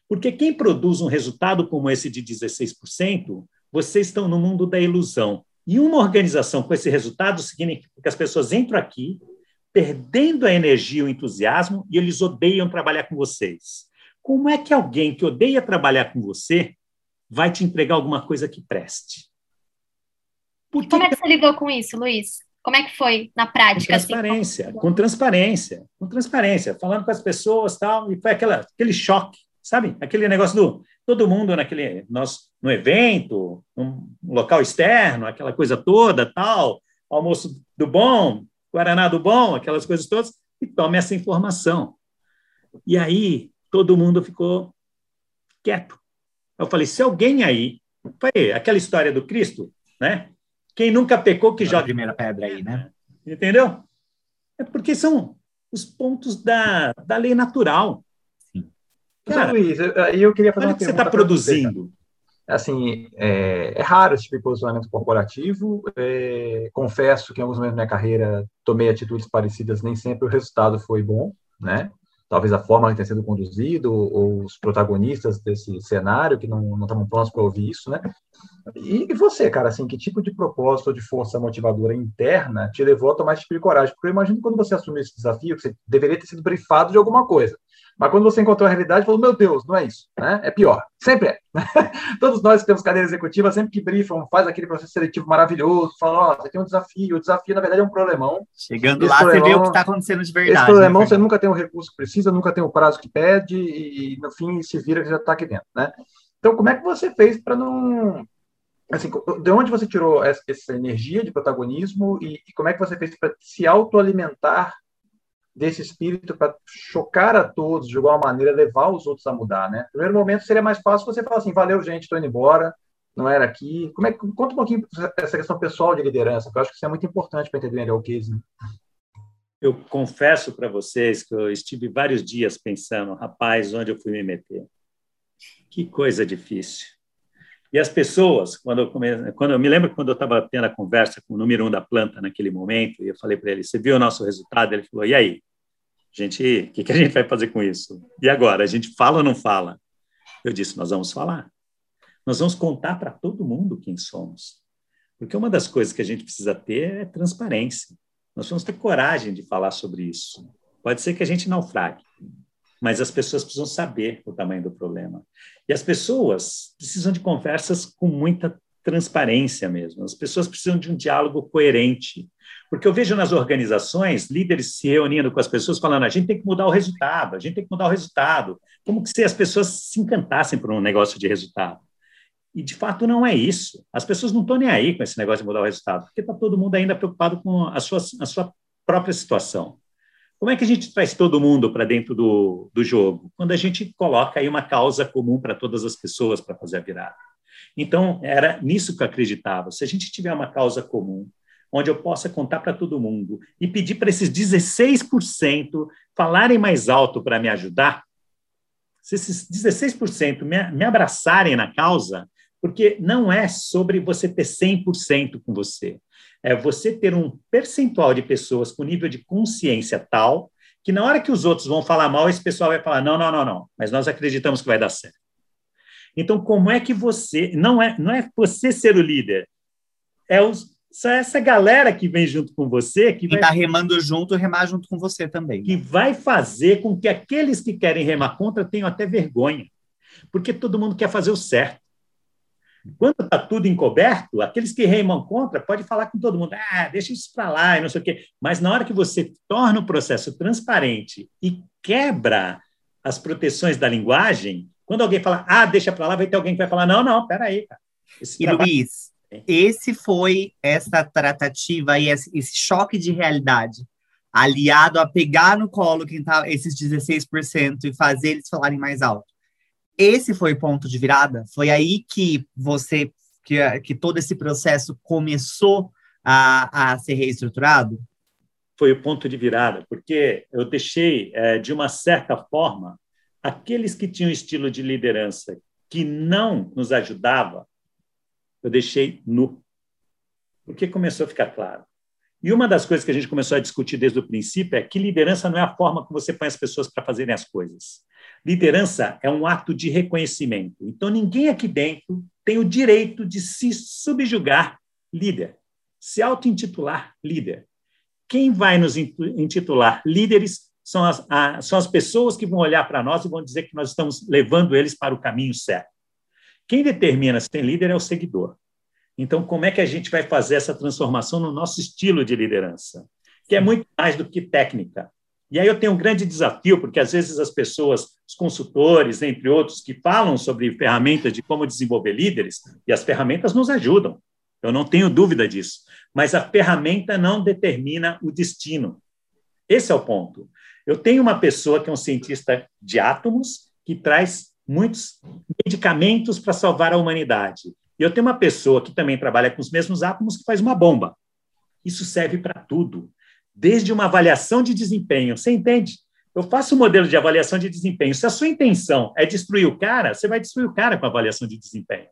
Porque quem produz um resultado como esse de 16%, vocês estão no mundo da ilusão. E uma organização com esse resultado significa que as pessoas entram aqui, perdendo a energia e o entusiasmo, e eles odeiam trabalhar com vocês. Como é que alguém que odeia trabalhar com você vai te entregar alguma coisa que preste? Porque... Como é que você lidou com isso, Luiz? Como é que foi na prática? Com assim? transparência, assim, com transparência, com transparência, falando com as pessoas tal, e foi aquela, aquele choque, sabe? Aquele negócio do todo mundo naquele nós no evento, um local externo, aquela coisa toda, tal, almoço do bom, Guaraná do Bom, aquelas coisas todas, e tome essa informação. E aí todo mundo ficou quieto. Eu falei, se alguém aí, foi aquela história do Cristo, né? Quem nunca pecou que joga a primeira pedra aí, né? Entendeu? É porque são os pontos da, da lei natural. Sim. Cara, Luiz, aí eu queria fazer uma que você está produzindo assim, é, é, raro esse tipo de posicionamento corporativo. É, confesso que em alguns momentos da minha carreira tomei atitudes parecidas, nem sempre o resultado foi bom, né? Talvez a forma que tem sido conduzido, ou os protagonistas desse cenário que não estavam prontos para ouvir isso, né? E, e, você, cara, assim, que tipo de propósito ou de força motivadora interna te levou a tomar esse tipo de coragem? Porque eu imagino que quando você assumiu esse desafio, você deveria ter sido brifado de alguma coisa. Mas quando você encontrou a realidade, falou: meu Deus, não é isso, né? É pior. Sempre é. Todos nós que temos cadeira executiva, sempre que brifam, faz aquele processo seletivo maravilhoso, falam: ó, oh, você tem um desafio. O desafio, na verdade, é um problemão. Chegando esse lá, problemão, você vê o que está acontecendo de verdade. Esse problemão, né? você nunca tem o recurso que precisa, nunca tem o prazo que pede, e no fim se vira que já está aqui dentro, né? Então, como é que você fez para não. Assim, de onde você tirou essa, energia de protagonismo e, e como é que você fez para se autoalimentar desse espírito para chocar a todos de igual maneira, levar os outros a mudar, né? No primeiro momento seria mais fácil você falar assim, valeu gente, estou indo embora, não era aqui. Como é que conta um pouquinho essa questão pessoal de liderança, que eu acho que isso é muito importante para entender melhor o case. Né? Eu confesso para vocês que eu estive vários dias pensando, rapaz, onde eu fui me meter? Que coisa difícil. E as pessoas, quando eu, come... quando eu me lembro quando eu estava tendo a conversa com o número um da planta naquele momento, e eu falei para ele: Você viu o nosso resultado? Ele falou: E aí? Gente, o que, que a gente vai fazer com isso? E agora? A gente fala ou não fala? Eu disse: Nós vamos falar. Nós vamos contar para todo mundo quem somos. Porque uma das coisas que a gente precisa ter é transparência. Nós vamos ter coragem de falar sobre isso. Pode ser que a gente naufrague, mas as pessoas precisam saber o tamanho do problema. E as pessoas precisam de conversas com muita transparência mesmo. As pessoas precisam de um diálogo coerente. Porque eu vejo nas organizações líderes se reunindo com as pessoas falando: a gente tem que mudar o resultado, a gente tem que mudar o resultado. Como que se as pessoas se encantassem por um negócio de resultado. E, de fato, não é isso. As pessoas não estão nem aí com esse negócio de mudar o resultado, porque está todo mundo ainda preocupado com a sua, a sua própria situação. Como é que a gente traz todo mundo para dentro do, do jogo? Quando a gente coloca aí uma causa comum para todas as pessoas para fazer a virada. Então, era nisso que eu acreditava. Se a gente tiver uma causa comum, onde eu possa contar para todo mundo e pedir para esses 16% falarem mais alto para me ajudar, se esses 16% me, me abraçarem na causa, porque não é sobre você ter 100% com você, é você ter um percentual de pessoas com nível de consciência tal que na hora que os outros vão falar mal, esse pessoal vai falar: não, não, não, não, mas nós acreditamos que vai dar certo. Então, como é que você. Não é, não é você ser o líder, é os, só essa galera que vem junto com você. Que está remando junto, remar junto com você também. Que vai fazer com que aqueles que querem remar contra tenham até vergonha. Porque todo mundo quer fazer o certo. Quando está tudo encoberto, aqueles que reimam contra pode falar com todo mundo, ah, deixa isso para lá e não sei o quê. Mas na hora que você torna o processo transparente e quebra as proteções da linguagem, quando alguém fala, ah, deixa para lá, vai ter alguém que vai falar, não, não, peraí, cara. Esse e trabalho... Luiz, esse foi essa tratativa e esse, esse choque de realidade aliado a pegar no colo quem tá, esses 16% e fazer eles falarem mais alto esse foi o ponto de virada? Foi aí que você, que, que todo esse processo começou a, a ser reestruturado? Foi o ponto de virada, porque eu deixei, é, de uma certa forma, aqueles que tinham estilo de liderança que não nos ajudava, eu deixei nu. Porque começou a ficar claro. E uma das coisas que a gente começou a discutir desde o princípio é que liderança não é a forma como você põe as pessoas para fazerem as coisas. Liderança é um ato de reconhecimento. Então, ninguém aqui dentro tem o direito de se subjugar líder, se auto-intitular líder. Quem vai nos intitular líderes são as, a, são as pessoas que vão olhar para nós e vão dizer que nós estamos levando eles para o caminho certo. Quem determina se tem líder é o seguidor. Então, como é que a gente vai fazer essa transformação no nosso estilo de liderança? Que é muito mais do que técnica. E aí eu tenho um grande desafio, porque às vezes as pessoas, os consultores, entre outros, que falam sobre ferramentas de como desenvolver líderes, e as ferramentas nos ajudam, eu não tenho dúvida disso, mas a ferramenta não determina o destino. Esse é o ponto. Eu tenho uma pessoa que é um cientista de átomos, que traz muitos medicamentos para salvar a humanidade. E eu tenho uma pessoa que também trabalha com os mesmos átomos, que faz uma bomba. Isso serve para tudo desde uma avaliação de desempenho. Você entende? Eu faço um modelo de avaliação de desempenho. Se a sua intenção é destruir o cara, você vai destruir o cara com a avaliação de desempenho.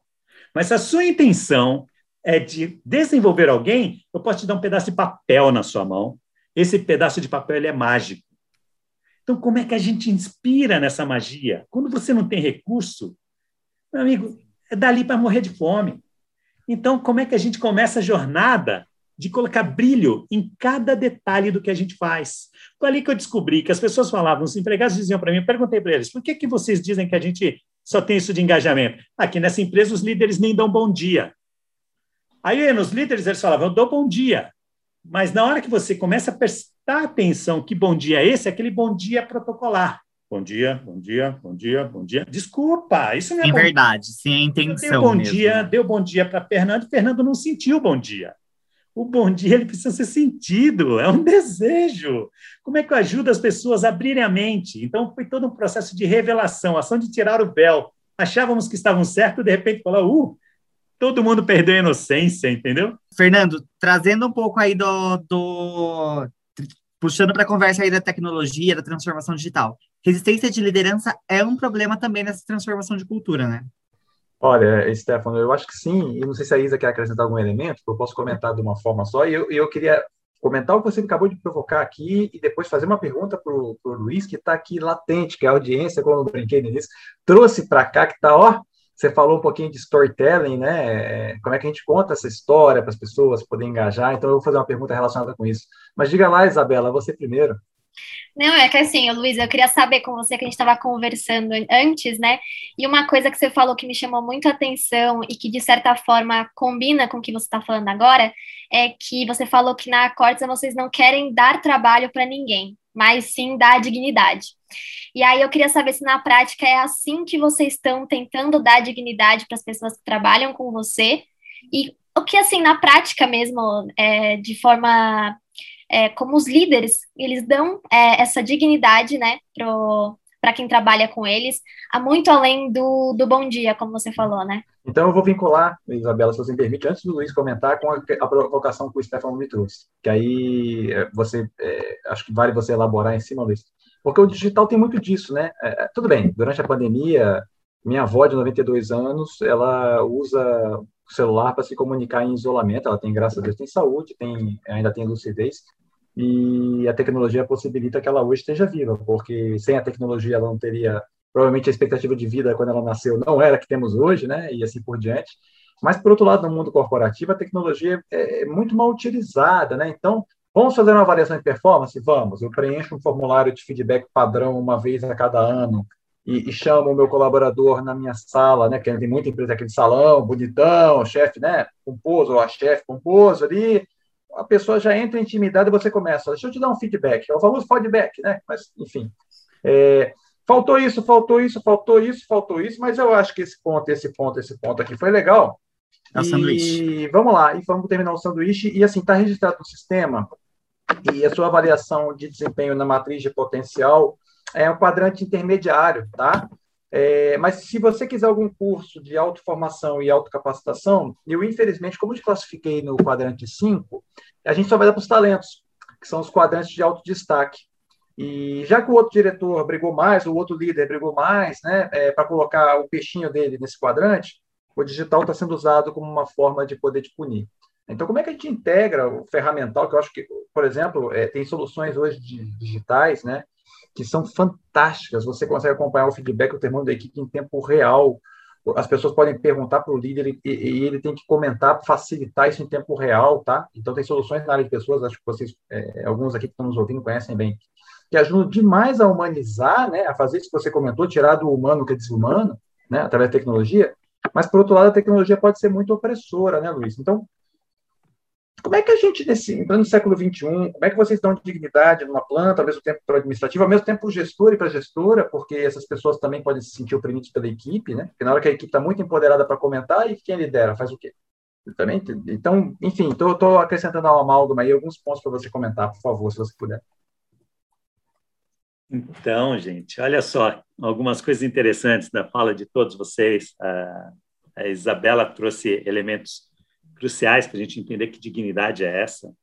Mas se a sua intenção é de desenvolver alguém, eu posso te dar um pedaço de papel na sua mão. Esse pedaço de papel ele é mágico. Então, como é que a gente inspira nessa magia? Quando você não tem recurso, meu amigo, é dali para morrer de fome. Então, como é que a gente começa a jornada de colocar brilho em cada detalhe do que a gente faz. Foi ali que eu descobri que as pessoas falavam, os empregados diziam para mim, eu perguntei para eles, por que, que vocês dizem que a gente só tem isso de engajamento? Aqui nessa empresa os líderes nem dão bom dia. Aí nos líderes eles falavam, eu dou bom dia. Mas na hora que você começa a prestar atenção que bom dia é esse, é aquele bom dia protocolar. Bom dia, bom dia, bom dia, bom dia. Desculpa, isso não é bom verdade, sem a intenção Deu bom mesmo. dia, deu bom dia para Fernando, Fernando não sentiu bom dia. O bom dia ele precisa ser sentido, é um desejo. Como é que eu ajudo as pessoas a abrirem a mente? Então, foi todo um processo de revelação, ação de tirar o véu. Achávamos que estavam certos, de repente, falar, uh, todo mundo perdeu a inocência, entendeu? Fernando, trazendo um pouco aí do. do puxando para a conversa aí da tecnologia, da transformação digital. Resistência de liderança é um problema também nessa transformação de cultura, né? Olha, Stefano, eu acho que sim, e não sei se a Isa quer acrescentar algum elemento, eu posso comentar de uma forma só, e eu, eu queria comentar o que você acabou de provocar aqui e depois fazer uma pergunta para o Luiz, que está aqui latente, que a audiência, como eu brinquei no início, trouxe para cá, que está, ó, você falou um pouquinho de storytelling, né? Como é que a gente conta essa história para as pessoas poderem engajar, então eu vou fazer uma pergunta relacionada com isso. Mas diga lá, Isabela, você primeiro. Não, é que assim, Luiz, eu queria saber com você que a gente estava conversando antes, né? E uma coisa que você falou que me chamou muito a atenção e que, de certa forma, combina com o que você está falando agora, é que você falou que na Cortes vocês não querem dar trabalho para ninguém, mas sim dar dignidade. E aí eu queria saber se na prática é assim que vocês estão tentando dar dignidade para as pessoas que trabalham com você e o que, assim, na prática mesmo, é, de forma é, como os líderes, eles dão é, essa dignidade, né, para quem trabalha com eles, a muito além do, do bom dia, como você falou, né? Então, eu vou vincular, Isabela, se você me permite, antes do Luiz comentar, com a, a provocação que o Stefano me trouxe, que aí é, você, é, acho que vale você elaborar em cima, Luiz. Porque o digital tem muito disso, né? É, tudo bem, durante a pandemia, minha avó de 92 anos, ela usa celular para se comunicar em isolamento, ela tem, graças a Deus, tem saúde, tem, ainda tem lucidez, e a tecnologia possibilita que ela hoje esteja viva, porque sem a tecnologia ela não teria, provavelmente a expectativa de vida quando ela nasceu não era a que temos hoje, né, e assim por diante. Mas, por outro lado, no mundo corporativo, a tecnologia é muito mal utilizada, né? Então, vamos fazer uma avaliação de performance? Vamos. Eu preencho um formulário de feedback padrão uma vez a cada ano e, e chamo o meu colaborador na minha sala, né? Que tem muita empresa aquele salão, bonitão, chefe, né? Pomposo, ou a chefe pomposo ali, a pessoa já entra intimidada e você começa, deixa eu te dar um feedback, é o famoso feedback, né? Mas, enfim, é, faltou isso, faltou isso, faltou isso, faltou isso, mas eu acho que esse ponto, esse ponto, esse ponto aqui foi legal. É e sanduíche. vamos lá, e vamos terminar o sanduíche, e assim, está registrado no sistema, e a sua avaliação de desempenho na matriz de potencial é um quadrante intermediário, tá? É, mas se você quiser algum curso de autoformação e autocapacitação, eu, infelizmente, como eu te classifiquei no quadrante 5, a gente só vai dar para os talentos, que são os quadrantes de alto destaque. E já que o outro diretor brigou mais, o outro líder brigou mais, né, é, para colocar o peixinho dele nesse quadrante, o digital está sendo usado como uma forma de poder te punir. Então, como é que a gente integra o ferramental, que eu acho que, por exemplo, é, tem soluções hoje digitais, né, que são fantásticas. Você consegue acompanhar o feedback, o termômetro da equipe em tempo real. As pessoas podem perguntar para o líder e, e, ele tem que comentar, facilitar isso em tempo real, tá? Então, tem soluções na área de pessoas, acho que vocês, é, alguns aqui que estão nos ouvindo, conhecem bem, que ajudam demais a humanizar, né, a fazer isso que você comentou, tirar do humano que é desumano, né, através da tecnologia, mas, por outro lado, a tecnologia pode ser muito opressora, né, Luiz? Então, como é que a gente, nesse, entrando no século XXI, como é que vocês dão dignidade numa planta, ao mesmo tempo para o administrativo, ao mesmo tempo para o gestor e para a gestora, porque essas pessoas também podem se sentir oprimidas pela equipe, né? Porque na hora que a equipe está muito empoderada para comentar, e quem lidera faz o quê? Também, então, enfim, estou acrescentando uma amálgama aí, alguns pontos para você comentar, por favor, se você puder. Então, gente, olha só, algumas coisas interessantes da fala de todos vocês. A Isabela trouxe elementos cruciais para a gente entender que dignidade é essa.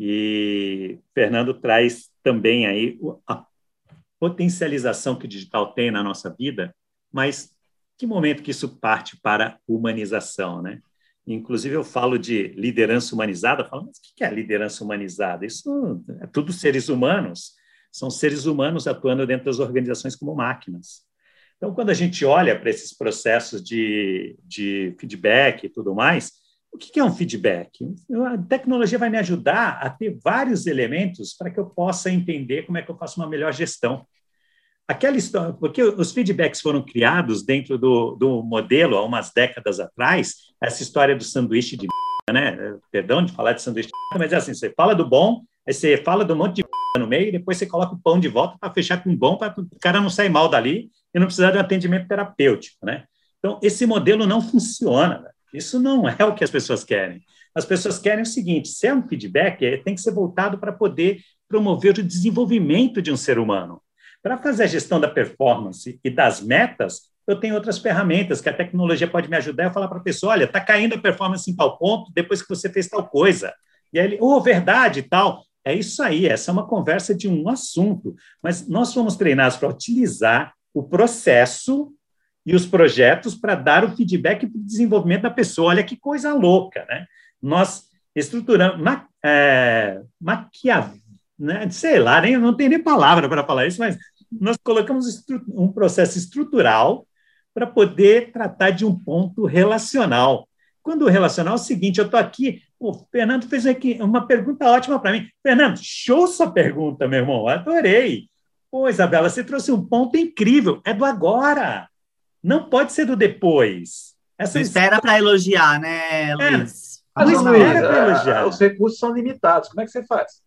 E Fernando traz também aí a potencialização que o digital tem na nossa vida, mas que momento que isso parte para humanização, né? Inclusive eu falo de liderança humanizada, falo, mas o que é liderança humanizada? Isso é tudo seres humanos, são seres humanos atuando dentro das organizações como máquinas. Então, quando a gente olha para esses processos de, de feedback e tudo mais, o que é um feedback? A tecnologia vai me ajudar a ter vários elementos para que eu possa entender como é que eu faço uma melhor gestão. Aquela história, porque os feedbacks foram criados dentro do, do modelo há umas décadas atrás, essa história do sanduíche de né? Perdão de falar de sanduíche mas é assim, você fala do bom, aí você fala do monte de no meio e depois você coloca o pão de volta para fechar com bom, para o cara não sair mal dali e não precisar de um atendimento terapêutico, né? Então, esse modelo não funciona. Né? Isso não é o que as pessoas querem. As pessoas querem o seguinte: se é um feedback, é, tem que ser voltado para poder promover o desenvolvimento de um ser humano. Para fazer a gestão da performance e das metas, eu tenho outras ferramentas que a tecnologia pode me ajudar a falar para a pessoa: olha, está caindo a performance em tal ponto depois que você fez tal coisa. E aí ele, oh, verdade, tal. É isso aí, essa é uma conversa de um assunto. Mas nós fomos treinados para utilizar o processo e os projetos para dar o feedback para o desenvolvimento da pessoa. Olha que coisa louca, né? Nós estruturamos, ma, é, né? sei lá, nem, não tem nem palavra para falar isso, mas nós colocamos um processo estrutural para poder tratar de um ponto relacional. Quando o relacional é o seguinte, eu estou aqui, o Fernando fez aqui uma pergunta ótima para mim. Fernando, show sua pergunta, meu irmão, adorei. Pô, Isabela, você trouxe um ponto incrível, é do agora. Não pode ser do depois. Essa espera para elogiar, né, é. Luiz? É. Mas, Luiz, elogiar. os recursos são limitados. Como é que você faz?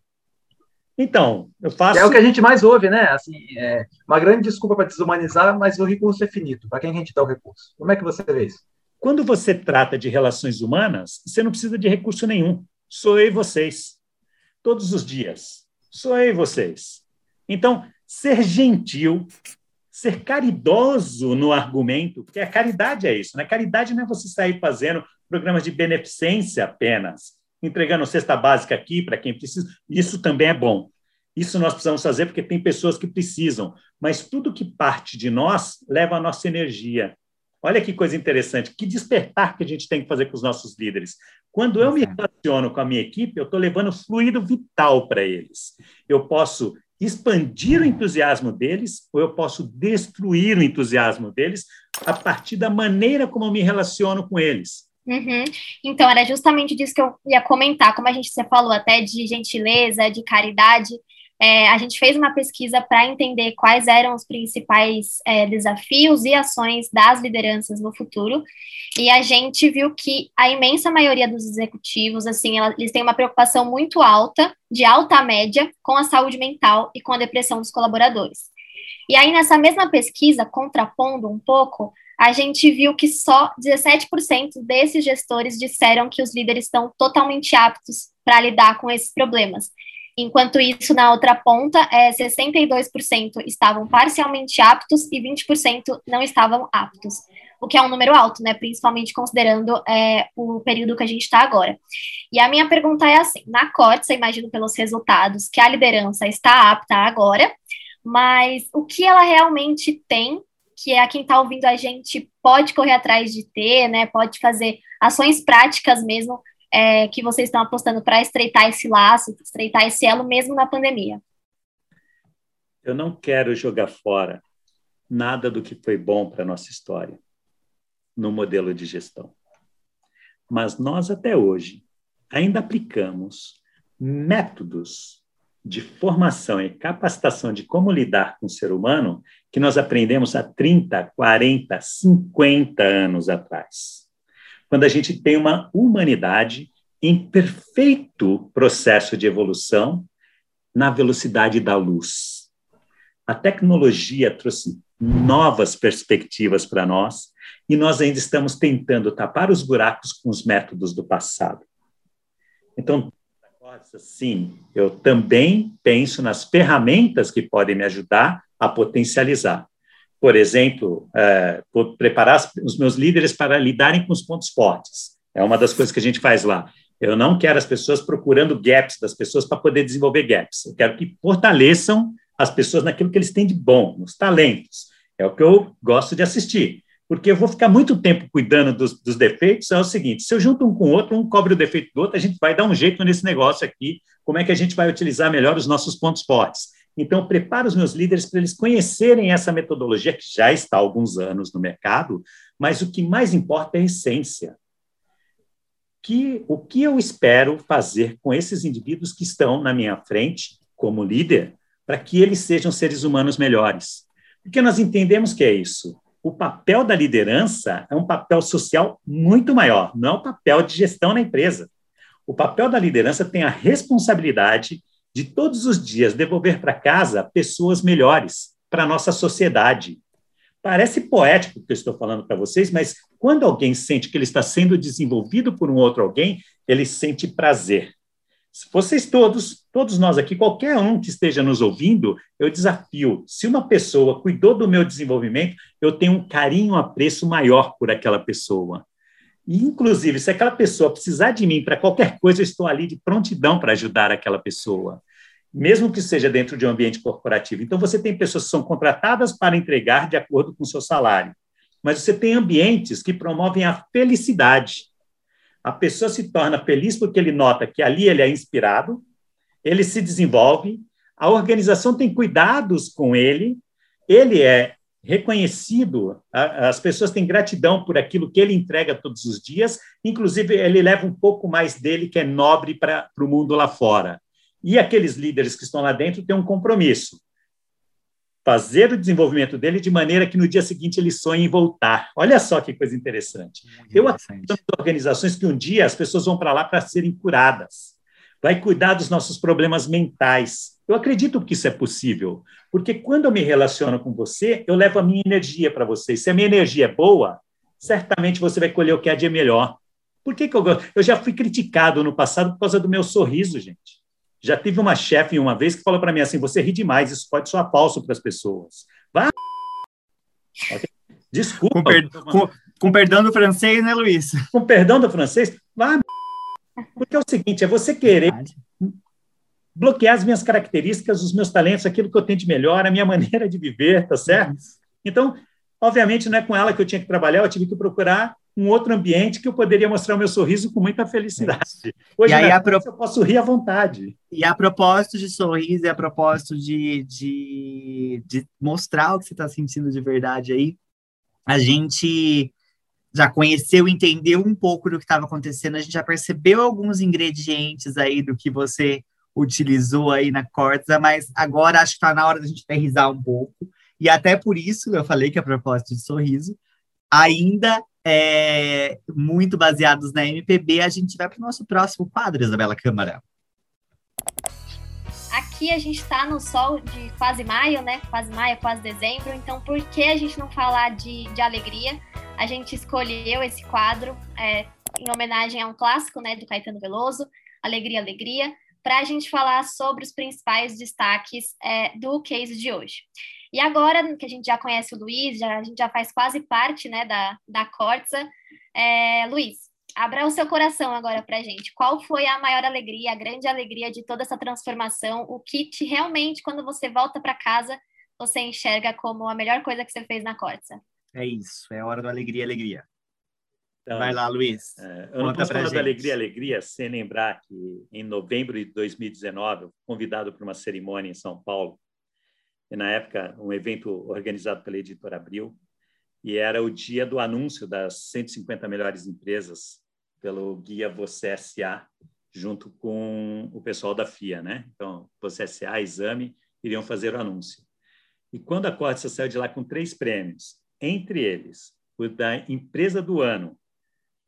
Então, eu faço. É o que a gente mais ouve, né? Assim, é uma grande desculpa para desumanizar, mas o recurso é finito. Para quem a gente dá o recurso? Como é que você vê isso? Quando você trata de relações humanas, você não precisa de recurso nenhum. Sou eu e vocês. Todos os dias. Sou eu e vocês. Então, ser gentil, ser caridoso no argumento, porque a caridade é isso, né? Caridade não é você sair fazendo programas de beneficência apenas, entregando cesta básica aqui para quem precisa. Isso também é bom. Isso nós precisamos fazer porque tem pessoas que precisam, mas tudo que parte de nós leva a nossa energia. Olha que coisa interessante, que despertar que a gente tem que fazer com os nossos líderes. Quando eu me relaciono com a minha equipe, eu estou levando fluido vital para eles. Eu posso expandir o entusiasmo deles ou eu posso destruir o entusiasmo deles a partir da maneira como eu me relaciono com eles. Uhum. Então, era justamente disso que eu ia comentar, como a gente você falou até de gentileza, de caridade, é, a gente fez uma pesquisa para entender quais eram os principais é, desafios e ações das lideranças no futuro, e a gente viu que a imensa maioria dos executivos, assim, eles têm uma preocupação muito alta, de alta média, com a saúde mental e com a depressão dos colaboradores. E aí, nessa mesma pesquisa, contrapondo um pouco, a gente viu que só 17% desses gestores disseram que os líderes estão totalmente aptos para lidar com esses problemas. Enquanto isso, na outra ponta, é, 62% estavam parcialmente aptos e 20% não estavam aptos, o que é um número alto, né? Principalmente considerando é, o período que a gente está agora. E a minha pergunta é assim: na corte, você imagina pelos resultados que a liderança está apta agora, mas o que ela realmente tem, que é a quem está ouvindo a gente pode correr atrás de ter, né? Pode fazer ações práticas mesmo é, que vocês estão apostando para estreitar esse laço, estreitar esse elo mesmo na pandemia? Eu não quero jogar fora nada do que foi bom para a nossa história no modelo de gestão. Mas nós, até hoje, ainda aplicamos métodos de formação e capacitação de como lidar com o ser humano que nós aprendemos há 30, 40, 50 anos atrás quando a gente tem uma humanidade em perfeito processo de evolução na velocidade da luz. A tecnologia trouxe novas perspectivas para nós e nós ainda estamos tentando tapar os buracos com os métodos do passado. Então, sim, eu também penso nas ferramentas que podem me ajudar a potencializar por exemplo, é, preparar os meus líderes para lidarem com os pontos fortes. É uma das coisas que a gente faz lá. Eu não quero as pessoas procurando gaps das pessoas para poder desenvolver gaps. Eu quero que fortaleçam as pessoas naquilo que eles têm de bom, nos talentos. É o que eu gosto de assistir. Porque eu vou ficar muito tempo cuidando dos, dos defeitos. É o seguinte: se eu junto um com o outro, um cobre o defeito do outro, a gente vai dar um jeito nesse negócio aqui. Como é que a gente vai utilizar melhor os nossos pontos fortes? Então, preparo os meus líderes para eles conhecerem essa metodologia que já está há alguns anos no mercado, mas o que mais importa é a essência. Que, o que eu espero fazer com esses indivíduos que estão na minha frente, como líder, para que eles sejam seres humanos melhores? Porque nós entendemos que é isso. O papel da liderança é um papel social muito maior, não é um papel de gestão na empresa. O papel da liderança tem a responsabilidade de todos os dias devolver para casa pessoas melhores para a nossa sociedade. Parece poético o que eu estou falando para vocês, mas quando alguém sente que ele está sendo desenvolvido por um outro alguém, ele sente prazer. Se vocês todos, todos nós aqui, qualquer um que esteja nos ouvindo, eu desafio. Se uma pessoa cuidou do meu desenvolvimento, eu tenho um carinho, um apreço maior por aquela pessoa. E, inclusive, se aquela pessoa precisar de mim para qualquer coisa, eu estou ali de prontidão para ajudar aquela pessoa, mesmo que seja dentro de um ambiente corporativo. Então, você tem pessoas que são contratadas para entregar de acordo com o seu salário, mas você tem ambientes que promovem a felicidade. A pessoa se torna feliz porque ele nota que ali ele é inspirado, ele se desenvolve, a organização tem cuidados com ele, ele é reconhecido, as pessoas têm gratidão por aquilo que ele entrega todos os dias, inclusive ele leva um pouco mais dele, que é nobre, para o mundo lá fora. E aqueles líderes que estão lá dentro têm um compromisso. Fazer o desenvolvimento dele de maneira que no dia seguinte ele sonhe em voltar. Olha só que coisa interessante. Muito Eu acredito em organizações que um dia as pessoas vão para lá para serem curadas. Vai cuidar dos nossos problemas mentais. Eu acredito que isso é possível, porque quando eu me relaciono com você, eu levo a minha energia para você. Se a minha energia é boa, certamente você vai colher o que há de melhor. Por que, que eu gosto? Eu já fui criticado no passado por causa do meu sorriso, gente. Já tive uma chefe uma vez que falou para mim assim: você ri demais, isso pode soar falso para as pessoas. Vá. Desculpa. Com, per... com, com, perdão do francês, né, Luiz? Com perdão do francês? Vá. Porque é o seguinte: é você querer bloquear as minhas características, os meus talentos, aquilo que eu tenho de melhor, a minha maneira de viver, tá certo? Então, obviamente, não é com ela que eu tinha que trabalhar, eu tive que procurar um outro ambiente que eu poderia mostrar o meu sorriso com muita felicidade. Hoje, e aí, a pro... eu posso rir à vontade. E a propósito de sorriso e a propósito de, de, de mostrar o que você está sentindo de verdade aí, a gente já conheceu, entendeu um pouco do que estava acontecendo, a gente já percebeu alguns ingredientes aí do que você utilizou aí na Corsa, mas agora acho que está na hora da gente aterrizar um pouco. E até por isso eu falei que a propósito de sorriso, ainda é, muito baseados na MPB, a gente vai para o nosso próximo quadro, Isabela Câmara. Aqui a gente está no sol de quase maio, né? Quase maio, quase dezembro. Então, por que a gente não falar de, de alegria? A gente escolheu esse quadro é, em homenagem a um clássico, né, do Caetano Veloso, Alegria, Alegria para a gente falar sobre os principais destaques é, do case de hoje. E agora que a gente já conhece o Luiz, já, a gente já faz quase parte né, da, da Corsa, é, Luiz, abra o seu coração agora para a gente. Qual foi a maior alegria, a grande alegria de toda essa transformação? O que te realmente, quando você volta para casa, você enxerga como a melhor coisa que você fez na Corsa? É isso, é hora do alegria, alegria. Então, Vai lá, Luiz. É, eu não posso falar da alegria, alegria, sem lembrar que em novembro de 2019, eu fui convidado para uma cerimônia em São Paulo, e na época um evento organizado pela Editora Abril, e era o dia do anúncio das 150 melhores empresas pelo guia Você SA, junto com o pessoal da FIA, né? Então, Você SA, Exame, iriam fazer o anúncio. E quando a Corsa saiu de lá com três prêmios, entre eles o da empresa do ano,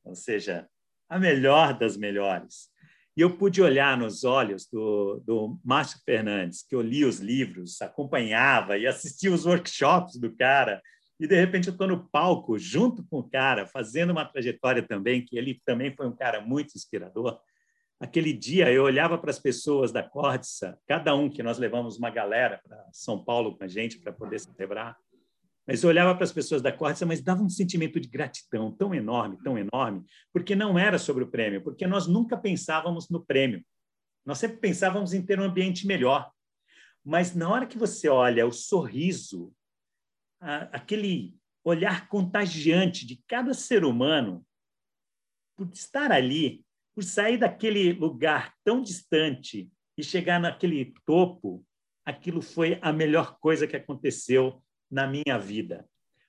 ou seja, a melhor das melhores. E eu pude olhar nos olhos do, do Márcio Fernandes, que eu li os livros, acompanhava e assistia os workshops do cara, e de repente eu estou no palco junto com o cara, fazendo uma trajetória também, que ele também foi um cara muito inspirador. Aquele dia eu olhava para as pessoas da Córdiça, cada um que nós levamos uma galera para São Paulo com a gente para poder celebrar, mas eu olhava para as pessoas da Corsa, mas dava um sentimento de gratidão tão enorme, tão enorme, porque não era sobre o prêmio, porque nós nunca pensávamos no prêmio. Nós sempre pensávamos em ter um ambiente melhor. Mas na hora que você olha o sorriso, aquele olhar contagiante de cada ser humano, por estar ali, por sair daquele lugar tão distante e chegar naquele topo, aquilo foi a melhor coisa que aconteceu na minha vida.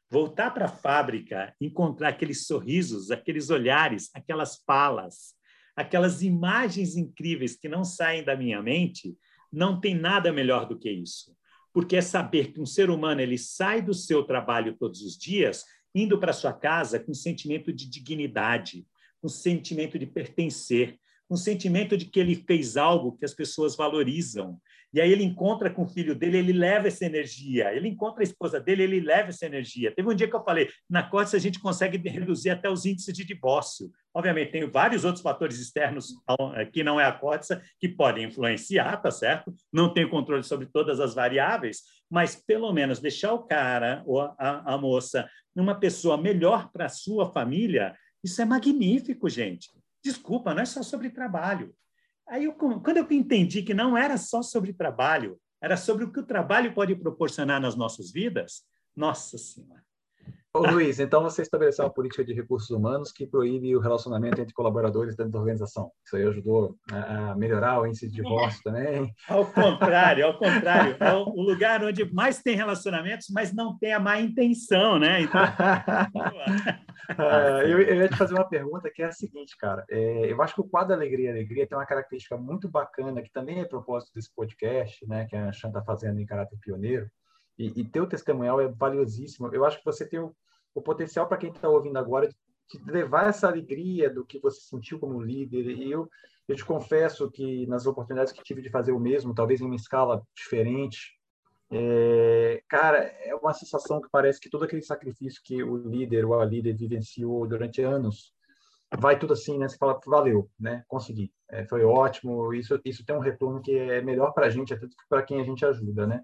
Voltar para a fábrica, encontrar aqueles sorrisos, aqueles olhares, aquelas falas, aquelas imagens incríveis que não saem da minha mente, não tem nada melhor do que isso. Porque é saber que um ser humano ele sai do seu trabalho todos os dias, indo para sua casa com um sentimento de dignidade, um sentimento de pertencer, um sentimento de que ele fez algo que as pessoas valorizam, e aí ele encontra com o filho dele, ele leva essa energia. Ele encontra a esposa dele, ele leva essa energia. Teve um dia que eu falei, na Códice a gente consegue reduzir até os índices de divórcio. Obviamente, tem vários outros fatores externos que não é a Códice que podem influenciar, tá certo? Não tem controle sobre todas as variáveis, mas pelo menos deixar o cara ou a, a moça uma pessoa melhor para a sua família, isso é magnífico, gente. Desculpa, não é só sobre trabalho. Aí, eu, quando eu entendi que não era só sobre trabalho, era sobre o que o trabalho pode proporcionar nas nossas vidas, nossa Senhora. Ô, Luiz, então você estabeleceu uma política de recursos humanos que proíbe o relacionamento entre colaboradores dentro da organização. Isso aí ajudou a melhorar o índice de divórcio também? Ao contrário, ao contrário. É o lugar onde mais tem relacionamentos, mas não tem a má intenção, né? Então... É, eu, eu, ia te fazer uma pergunta que é a seguinte, cara. É, eu acho que o quadro Alegria Alegria tem uma característica muito bacana, que também é propósito desse podcast, né, que a Chan está fazendo em caráter pioneiro, e, e teu testemunhal é valiosíssimo. Eu acho que você tem o, o potencial para quem está ouvindo agora de, levar essa alegria do que você sentiu como líder. E eu, eu te confesso que nas oportunidades que tive de fazer o mesmo, talvez em uma escala diferente, é, cara, é uma sensação que parece que todo aquele sacrifício que o líder ou a líder vivenciou durante anos vai tudo assim, né? Você fala, valeu, né? Consegui, é, foi ótimo. Isso, isso tem um retorno que é melhor para a gente, até para quem a gente ajuda, né?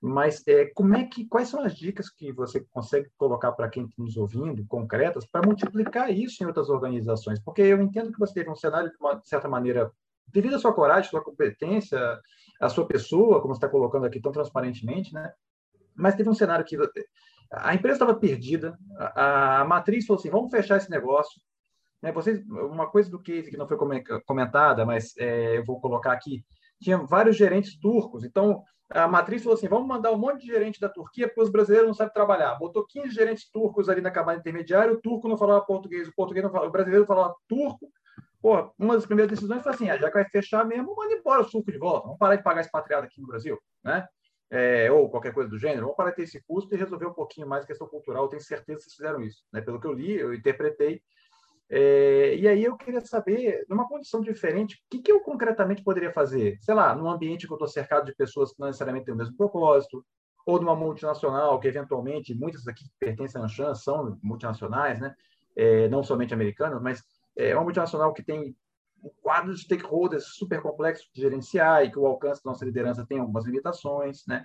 Mas é, como é que, quais são as dicas que você consegue colocar para quem está nos ouvindo, concretas, para multiplicar isso em outras organizações? Porque eu entendo que você teve um cenário de uma certa maneira, devido à sua coragem, sua competência, a sua pessoa, como você está colocando aqui tão transparentemente, né? Mas teve um cenário que a empresa estava perdida, a, a, matriz falou assim: vamos fechar esse negócio. Né, vocês, uma coisa do case que não foi comentada, mas é, eu vou colocar aqui: tinha vários gerentes turcos, então a matriz falou assim: vamos mandar um monte de gerente da Turquia, porque os brasileiros não sabem trabalhar. Botou 15 gerentes turcos ali na camada intermediária, o turco não falava português, o português não falava, o brasileiro falava turco. Pô, uma das primeiras decisões foi assim: ah, já que vai fechar mesmo, manda embora o turco de volta, vamos parar de pagar expatriado aqui no Brasil, né? É, ou qualquer coisa do gênero, vamos parar de ter esse custo e resolver um pouquinho mais a questão cultural. Eu tenho certeza que vocês fizeram isso. Né? Pelo que eu li, eu interpretei, é, e aí eu queria saber, numa condição diferente, o que, que eu concretamente poderia fazer? Sei lá, num ambiente que eu estou cercado de pessoas que não necessariamente têm o mesmo propósito, ou numa multinacional que eventualmente, muitas aqui que pertencem à Anshan são multinacionais, né? É, não somente americanas, mas é uma multinacional que tem um quadro de stakeholders super complexo de gerenciar e que o alcance da nossa liderança tem algumas limitações, né?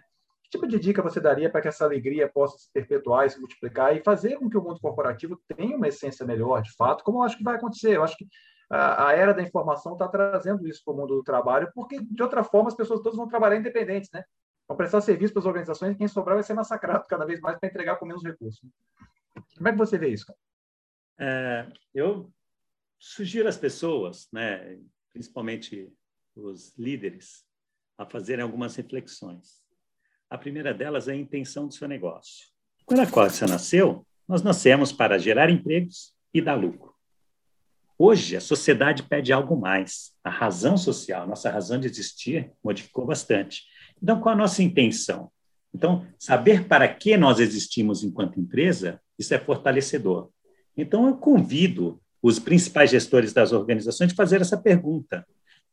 Tipo de dica você daria para que essa alegria possa se perpetuar e se multiplicar e fazer com que o mundo corporativo tenha uma essência melhor, de fato, como eu acho que vai acontecer? Eu acho que a, era da informação está trazendo isso para o mundo do trabalho, porque, de outra forma, as pessoas todas vão trabalhar independentes, né? Vão prestar serviço para as organizações e quem sobrar vai ser massacrado cada vez mais para entregar com menos recursos. Como é que você vê isso, cara? É, eu sugiro às pessoas, né, principalmente os líderes, a fazerem algumas reflexões. A primeira delas é a intenção do seu negócio. Quando a Códice nasceu, nós nascemos para gerar empregos e dar lucro. Hoje, a sociedade pede algo mais. A razão social, nossa razão de existir, modificou bastante. Então, qual a nossa intenção? Então, saber para que nós existimos enquanto empresa, isso é fortalecedor. Então, eu convido os principais gestores das organizações a fazer essa pergunta: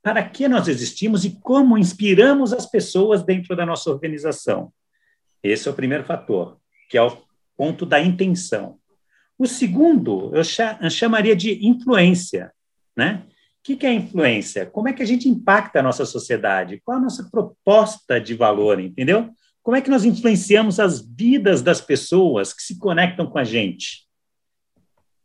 para que nós existimos e como inspiramos as pessoas dentro da nossa organização? Esse é o primeiro fator, que é o ponto da intenção. O segundo, eu chamaria de influência, né? O que é influência? Como é que a gente impacta a nossa sociedade? Qual a nossa proposta de valor, entendeu? Como é que nós influenciamos as vidas das pessoas que se conectam com a gente?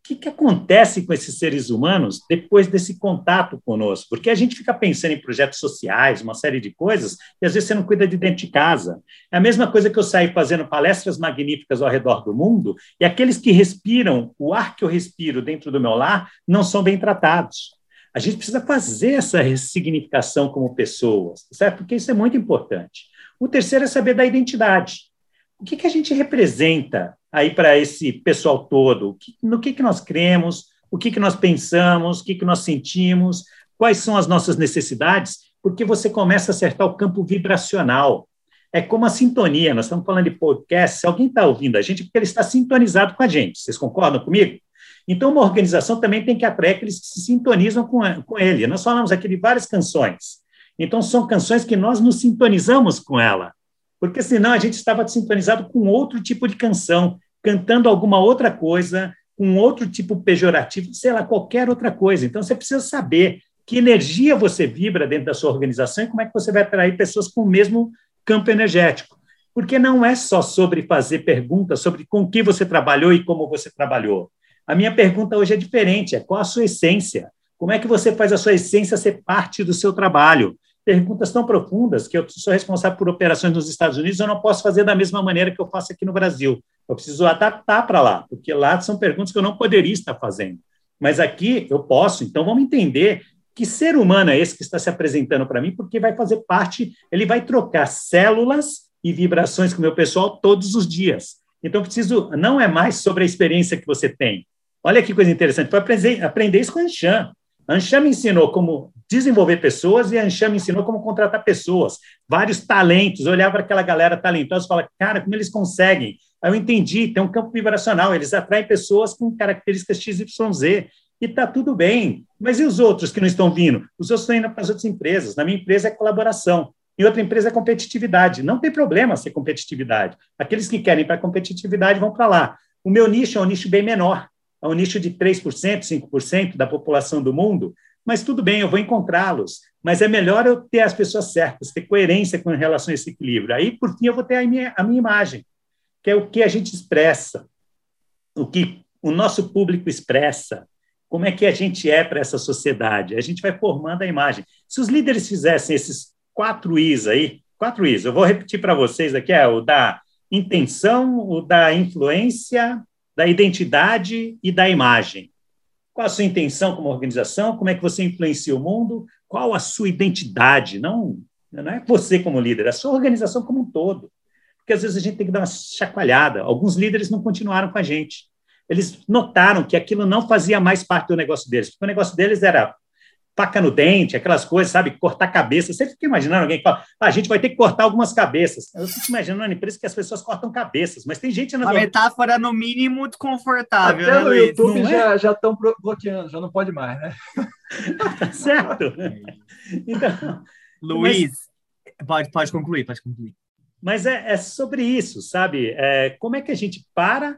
Que, que acontece com esses seres humanos depois desse contato conosco? Porque a gente fica pensando em projetos sociais, uma série de coisas, e às vezes você não cuida de dentro de casa. É a mesma coisa que eu sair fazendo palestras magníficas ao redor do mundo, e aqueles que respiram o ar que eu respiro dentro do meu lar não são bem tratados. A gente precisa fazer essa ressignificação como pessoas, certo? Porque isso é muito importante. O terceiro é saber da identidade. O que, que a gente representa aí para esse pessoal todo? No que, que nós cremos, o que, que nós pensamos, o que, que nós sentimos, quais são as nossas necessidades, porque você começa a acertar o campo vibracional. É como a sintonia, nós estamos falando de podcast, se alguém está ouvindo a gente, é porque ele está sintonizado com a gente. Vocês concordam comigo? Então, uma organização também tem que atrair aqueles que se sintonizam com, com ele. Nós falamos aqui de várias canções. Então, são canções que nós nos sintonizamos com ela porque senão a gente estava sintonizado com outro tipo de canção, cantando alguma outra coisa, com outro tipo pejorativo, sei lá, qualquer outra coisa. Então você precisa saber que energia você vibra dentro da sua organização e como é que você vai atrair pessoas com o mesmo campo energético. Porque não é só sobre fazer perguntas sobre com que você trabalhou e como você trabalhou. A minha pergunta hoje é diferente, é qual a sua essência? Como é que você faz a sua essência ser parte do seu trabalho? Perguntas tão profundas que eu sou responsável por operações nos Estados Unidos, eu não posso fazer da mesma maneira que eu faço aqui no Brasil. Eu preciso adaptar para lá, porque lá são perguntas que eu não poderia estar fazendo. Mas aqui eu posso, então vamos entender que ser humano é esse que está se apresentando para mim, porque vai fazer parte, ele vai trocar células e vibrações com o meu pessoal todos os dias. Então, preciso, não é mais sobre a experiência que você tem. Olha que coisa interessante, foi aprender, aprender isso com a Anshan. A me ensinou como desenvolver pessoas e a me ensinou como contratar pessoas, vários talentos. Eu olhava para aquela galera talentosa e falava, cara, como eles conseguem? Aí eu entendi, tem um campo vibracional, eles atraem pessoas com características XYZ e está tudo bem. Mas e os outros que não estão vindo? Os outros estão indo para as outras empresas. Na minha empresa é colaboração. Em outra empresa é competitividade. Não tem problema ser competitividade. Aqueles que querem para competitividade vão para lá. O meu nicho é um nicho bem menor. É um nicho de 3%, 5% da população do mundo mas tudo bem, eu vou encontrá-los. Mas é melhor eu ter as pessoas certas, ter coerência com relação a esse equilíbrio. Aí, por fim, eu vou ter a minha, a minha imagem, que é o que a gente expressa, o que o nosso público expressa, como é que a gente é para essa sociedade. A gente vai formando a imagem. Se os líderes fizessem esses quatro Is aí, quatro Is, eu vou repetir para vocês aqui, é o da intenção, o da influência, da identidade e da imagem. Qual a sua intenção como organização? Como é que você influencia o mundo? Qual a sua identidade? Não, não é você como líder, é a sua organização como um todo. Porque às vezes a gente tem que dar uma chacoalhada. Alguns líderes não continuaram com a gente. Eles notaram que aquilo não fazia mais parte do negócio deles. Porque o negócio deles era faca no dente, aquelas coisas, sabe? Cortar cabeça. Você fica imaginando alguém que fala, ah, a gente vai ter que cortar algumas cabeças. Eu fico imaginando na empresa que as pesças cortam cabeças, mas tem gente... Na a metáfora, no mínimo, desconfortável, Até né, no Luiz? YouTube não já estão é? bloqueando, já não pode mais, né? tá certo. Então, Luiz, mas... pode, pode concluir, pode concluir. Mas é, é sobre isso, sabe? É, como é que a gente para,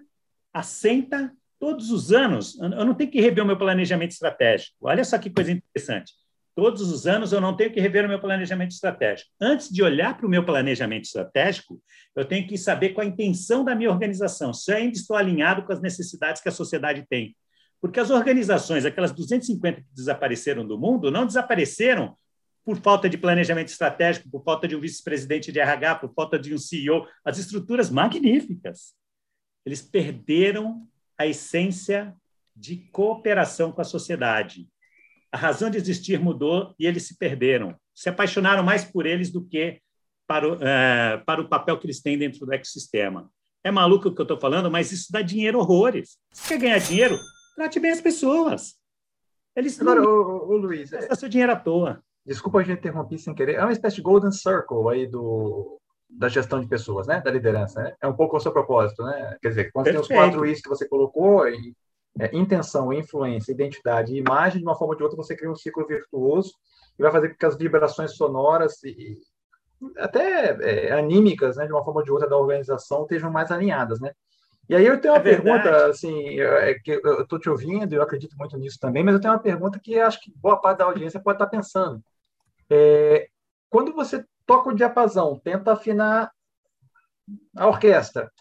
assenta todos os anos, eu não tenho que rever o meu planejamento estratégico. Olha só que coisa interessante. Todos os anos eu não tenho que rever o meu planejamento estratégico. Antes de olhar para o meu planejamento estratégico, eu tenho que saber qual a intenção da minha organização, se eu ainda estou alinhado com as necessidades que a sociedade tem. Porque as organizações, aquelas 250 que desapareceram do mundo, não desapareceram por falta de planejamento estratégico, por falta de um vice-presidente de RH, por falta de um CEO, as estruturas magníficas. Eles perderam a essência de cooperação com a sociedade. A razão de existir mudou e eles se perderam. Se apaixonaram mais por eles do que para o, é, para o papel que eles têm dentro do ecossistema. É maluco o que eu estou falando, mas isso dá dinheiro horrores. Se quer ganhar dinheiro, trate bem as pessoas. Eles Agora, não... ô, ô, Luiz, é... seu dinheiro à toa. Desculpa a gente interromper sem querer. É uma espécie de golden circle aí do, da gestão de pessoas, né? Da liderança. Né? É um pouco o seu propósito, né? Quer dizer, quando Perfeito. tem os quatro Is que você colocou, e, é, intenção, influência, identidade e imagem, de uma forma ou de outra você cria um ciclo virtuoso e vai fazer com que as vibrações sonoras e até é, anímicas, né, de uma forma ou de outra da organização estejam mais alinhadas, né? E aí eu tenho uma é pergunta, assim, é que eu estou te ouvindo, eu acredito muito nisso também, mas eu tenho uma pergunta que acho que boa parte da audiência pode estar pensando. É, quando você toca o diapasão, tenta afinar a orquestra,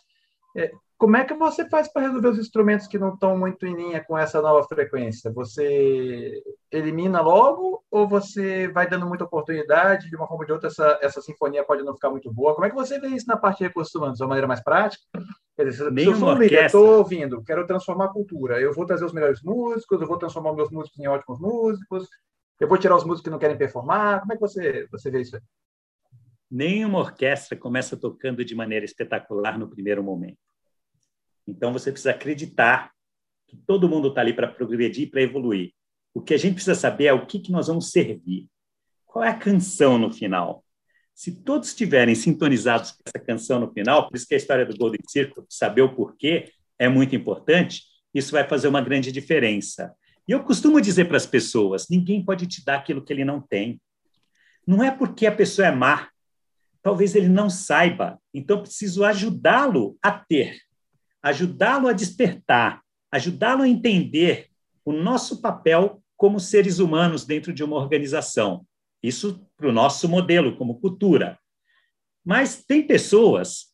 é, como é que você faz para resolver os instrumentos que não estão muito em linha com essa nova frequência? Você elimina logo ou você vai dando muita oportunidade? De uma forma ou de outra, essa, essa sinfonia pode não ficar muito boa. Como é que você vê isso na parte de recursos humanos? De uma maneira mais prática? Quer dizer, se eu sou um líder, estou ouvindo, quero transformar a cultura, eu vou trazer os melhores músicos, eu vou transformar meus músicos em ótimos músicos, eu vou tirar os músicos que não querem performar. Como é que você, você vê isso aí? Nenhuma orquestra começa tocando de maneira espetacular no primeiro momento então, você precisa acreditar que todo mundo está ali para progredir, para evoluir. O que a gente precisa saber é o que, que nós vamos servir. Qual é a canção no final? Se todos estiverem sintonizados com essa canção no final, por isso que a história do Golden Circle, saber o porquê, é muito importante, isso vai fazer uma grande diferença. E eu costumo dizer para as pessoas: ninguém pode te dar aquilo que ele não tem. Não é porque a pessoa é má, talvez ele não saiba, então preciso ajudá-lo a ter ajudá-lo a despertar, ajudá-lo a entender o nosso papel como seres humanos dentro de uma organização. Isso para o nosso modelo, como cultura. Mas tem pessoas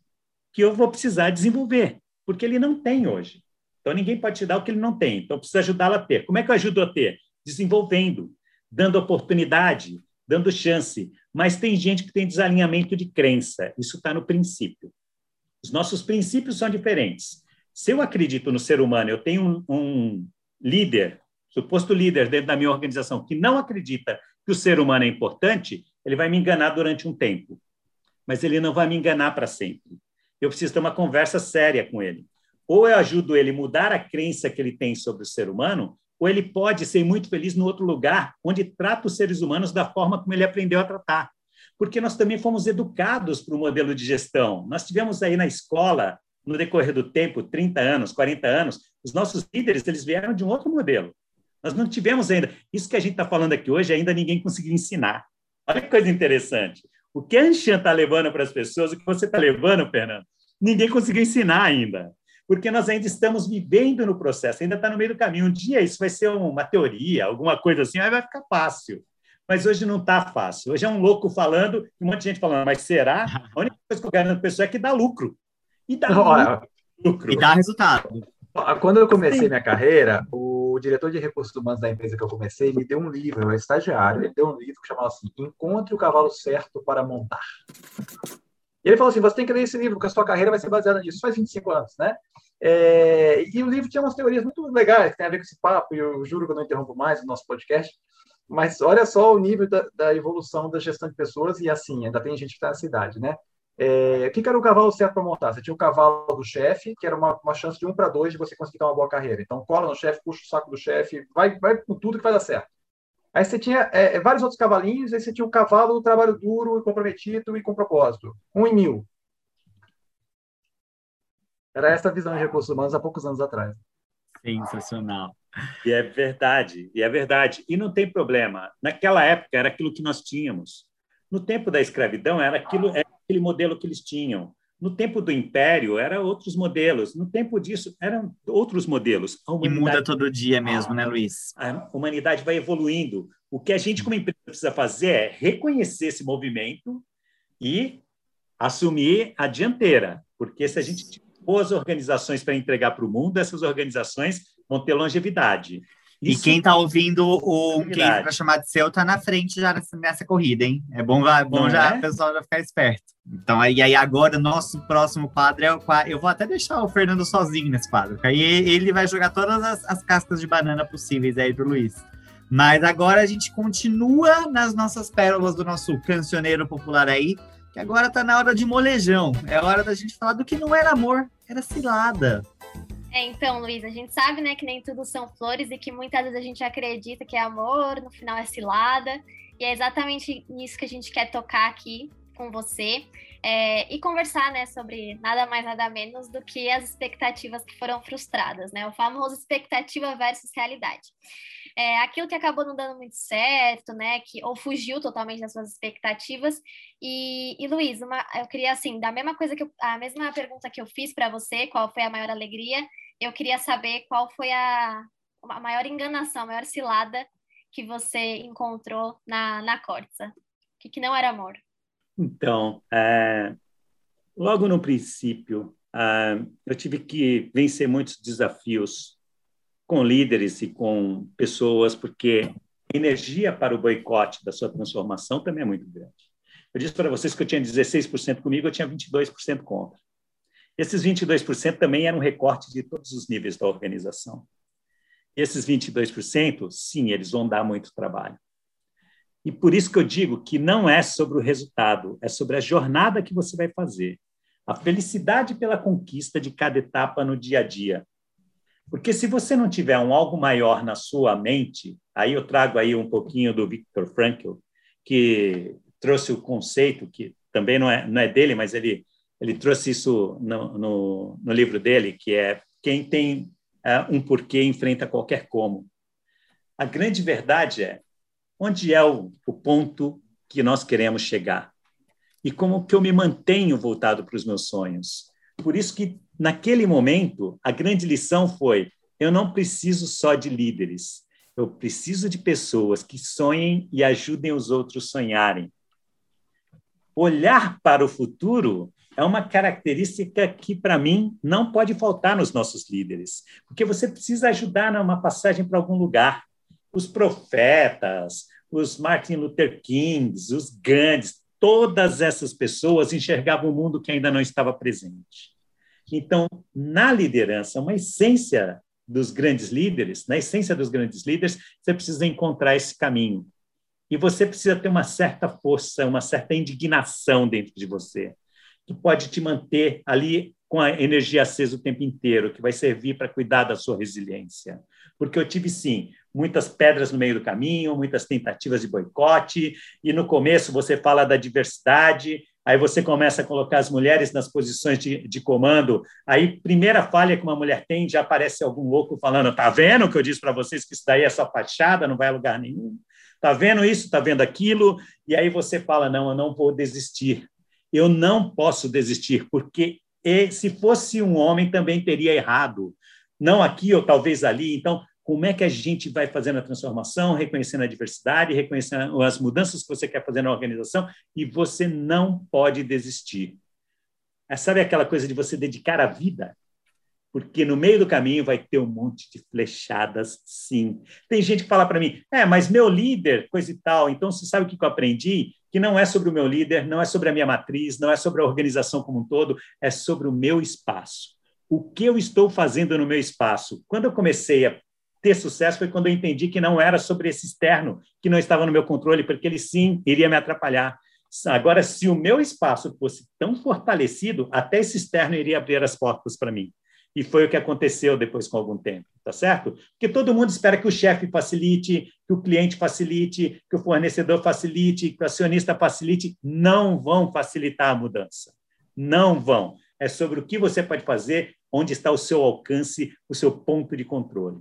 que eu vou precisar desenvolver, porque ele não tem hoje. Então, ninguém pode te dar o que ele não tem. Então, precisa ajudá-lo a ter. Como é que eu ajudo a ter? Desenvolvendo, dando oportunidade, dando chance. Mas tem gente que tem desalinhamento de crença. Isso está no princípio. Os nossos princípios são diferentes. Se eu acredito no ser humano, eu tenho um, um líder, suposto líder dentro da minha organização, que não acredita que o ser humano é importante, ele vai me enganar durante um tempo. Mas ele não vai me enganar para sempre. Eu preciso ter uma conversa séria com ele. Ou eu ajudo ele a mudar a crença que ele tem sobre o ser humano, ou ele pode ser muito feliz no outro lugar, onde trata os seres humanos da forma como ele aprendeu a tratar porque nós também fomos educados para o modelo de gestão. Nós tivemos aí na escola, no decorrer do tempo, 30 anos, 40 anos, os nossos líderes eles vieram de um outro modelo. Nós não tivemos ainda. Isso que a gente está falando aqui hoje, ainda ninguém conseguiu ensinar. Olha que coisa interessante. O que a Anshan está levando para as pessoas, o que você está levando, Fernando, ninguém conseguiu ensinar ainda. Porque nós ainda estamos vivendo no processo, ainda está no meio do caminho. Um dia isso vai ser uma teoria, alguma coisa assim, aí vai ficar fácil mas hoje não está fácil. Hoje é um louco falando, um monte de gente falando, mas será? A única coisa que eu garanto para pessoa é que dá lucro. E dá lucro. E dá resultado. Quando eu comecei Sim. minha carreira, o diretor de recursos humanos da empresa que eu comecei me deu um livro, eu era estagiário, ele deu um livro que chamava assim, Encontre o cavalo certo para montar. E ele falou assim, você tem que ler esse livro, porque a sua carreira vai ser baseada nisso. Isso faz 25 anos, né? É, e o livro tinha umas teorias muito legais, que tem a ver com esse papo, e eu juro que eu não interrompo mais o nosso podcast, mas olha só o nível da, da, evolução da gestão de pessoas, e assim, ainda tem gente que está na cidade, né? É, o que, que era o cavalo certo para montar? Você tinha o cavalo do chefe, que era uma, uma chance de um para dois de você conseguir ter uma boa carreira. Então, cola no chefe, puxa o saco do chefe, vai, vai com tudo que vai dar certo. Aí você tinha é, é vários outros cavalinhos, aí você tinha o cavalo do trabalho duro e comprometido e com propósito. Um em mil. Era essa a visão de recursos humanos há poucos anos atrás. Sensacional. E é verdade, e é verdade. E não tem problema. Naquela época era aquilo que nós tínhamos. No tempo da escravidão era aquilo, era aquele modelo que eles tinham. No tempo do Império, eram outros modelos. No tempo disso, eram outros modelos. E muda todo dia mesmo, né, Luiz? A humanidade vai evoluindo. O que a gente, como empresa, precisa fazer é reconhecer esse movimento e assumir a dianteira. Porque se a gente tiver boas organizações para entregar para o mundo, essas organizações vão ter longevidade. Isso... E quem está ouvindo o quem para chamar de seu está na frente já nessa, nessa, corrida, hein? É bom, é bom já é? o pessoal já ficar esperto. Então, aí, aí agora, nosso próximo quadro é o quadro. Eu vou até deixar o Fernando sozinho nesse quadro, porque aí ele vai jogar todas as, as cascas de banana possíveis aí pro Luiz. Mas agora a gente continua nas nossas pérolas do nosso cancioneiro popular aí, que agora tá na hora de molejão. É hora da gente falar do que não era amor, era cilada. É, então, Luiz, a gente sabe, né, que nem tudo são flores e que muitas vezes a gente acredita que é amor, no final é cilada. E é exatamente nisso que a gente quer tocar aqui com você é, e conversar, né, sobre nada mais nada menos do que as expectativas que foram frustradas, né, o famoso expectativa versus realidade. É, aquilo que acabou não dando muito certo, né, que ou fugiu totalmente das suas expectativas. E, e Luiz, uma, eu queria assim, da mesma coisa que eu, a mesma pergunta que eu fiz para você, qual foi a maior alegria? Eu queria saber qual foi a, a maior enganação, a maior cilada que você encontrou na, na Corsa. O que, que não era amor? Então, é, logo no princípio, é, eu tive que vencer muitos desafios com líderes e com pessoas, porque a energia para o boicote da sua transformação também é muito grande. Eu disse para vocês que eu tinha 16% comigo, eu tinha 22% contra. Esses 22% também eram um recorte de todos os níveis da organização. Esses 22%, sim, eles vão dar muito trabalho. E por isso que eu digo que não é sobre o resultado, é sobre a jornada que você vai fazer. A felicidade pela conquista de cada etapa no dia a dia. Porque se você não tiver um algo maior na sua mente, aí eu trago aí um pouquinho do Viktor Frankl, que trouxe o conceito que também não é, não é dele, mas ele ele trouxe isso no, no, no livro dele, que é quem tem uh, um porquê enfrenta qualquer como. A grande verdade é onde é o, o ponto que nós queremos chegar e como que eu me mantenho voltado para os meus sonhos. Por isso que naquele momento a grande lição foi: eu não preciso só de líderes, eu preciso de pessoas que sonhem e ajudem os outros sonharem. Olhar para o futuro é uma característica que, para mim, não pode faltar nos nossos líderes, porque você precisa ajudar numa passagem para algum lugar. Os profetas, os Martin Luther Kings, os Gandhis, todas essas pessoas enxergavam um mundo que ainda não estava presente. Então, na liderança, uma essência dos grandes líderes, na essência dos grandes líderes, você precisa encontrar esse caminho. E você precisa ter uma certa força, uma certa indignação dentro de você que pode te manter ali com a energia acesa o tempo inteiro, que vai servir para cuidar da sua resiliência. Porque eu tive, sim, muitas pedras no meio do caminho, muitas tentativas de boicote, e no começo você fala da diversidade, aí você começa a colocar as mulheres nas posições de, de comando, aí primeira falha que uma mulher tem, já aparece algum louco falando, tá vendo que eu disse para vocês que isso daí é só fachada, não vai a lugar nenhum? Tá vendo isso? Tá vendo aquilo? E aí você fala, não, eu não vou desistir, eu não posso desistir, porque se fosse um homem também teria errado, não aqui ou talvez ali. Então, como é que a gente vai fazendo a transformação, reconhecendo a diversidade, reconhecendo as mudanças que você quer fazer na organização, e você não pode desistir. É, sabe aquela coisa de você dedicar a vida? Porque no meio do caminho vai ter um monte de flechadas, sim. Tem gente que fala para mim, é, mas meu líder, coisa e tal. Então, você sabe o que eu aprendi? Que não é sobre o meu líder, não é sobre a minha matriz, não é sobre a organização como um todo, é sobre o meu espaço. O que eu estou fazendo no meu espaço? Quando eu comecei a ter sucesso foi quando eu entendi que não era sobre esse externo que não estava no meu controle, porque ele sim iria me atrapalhar. Agora, se o meu espaço fosse tão fortalecido, até esse externo iria abrir as portas para mim. E foi o que aconteceu depois com algum tempo, tá certo? Porque todo mundo espera que o chefe facilite, que o cliente facilite, que o fornecedor facilite, que o acionista facilite. Não vão facilitar a mudança. Não vão. É sobre o que você pode fazer, onde está o seu alcance, o seu ponto de controle.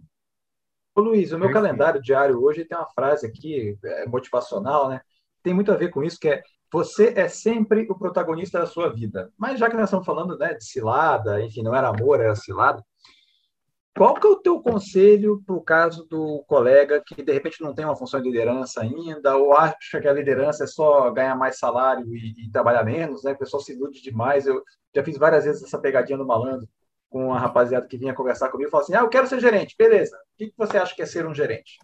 Ô Luiz, o meu calendário diário hoje tem uma frase aqui, é, motivacional, né? Tem muito a ver com isso, que é você é sempre o protagonista da sua vida. Mas já que nós estamos falando né, de cilada, enfim, não era amor, era cilada, qual que é o teu conselho para o caso do colega que de repente não tem uma função de liderança ainda, ou acha que a liderança é só ganhar mais salário e, e trabalhar menos, né? O pessoal se ilude demais. Eu já fiz várias vezes essa pegadinha do malandro com uma rapaziada que vinha conversar comigo e falou assim: Ah, eu quero ser gerente, beleza. O que, que você acha que é ser um gerente?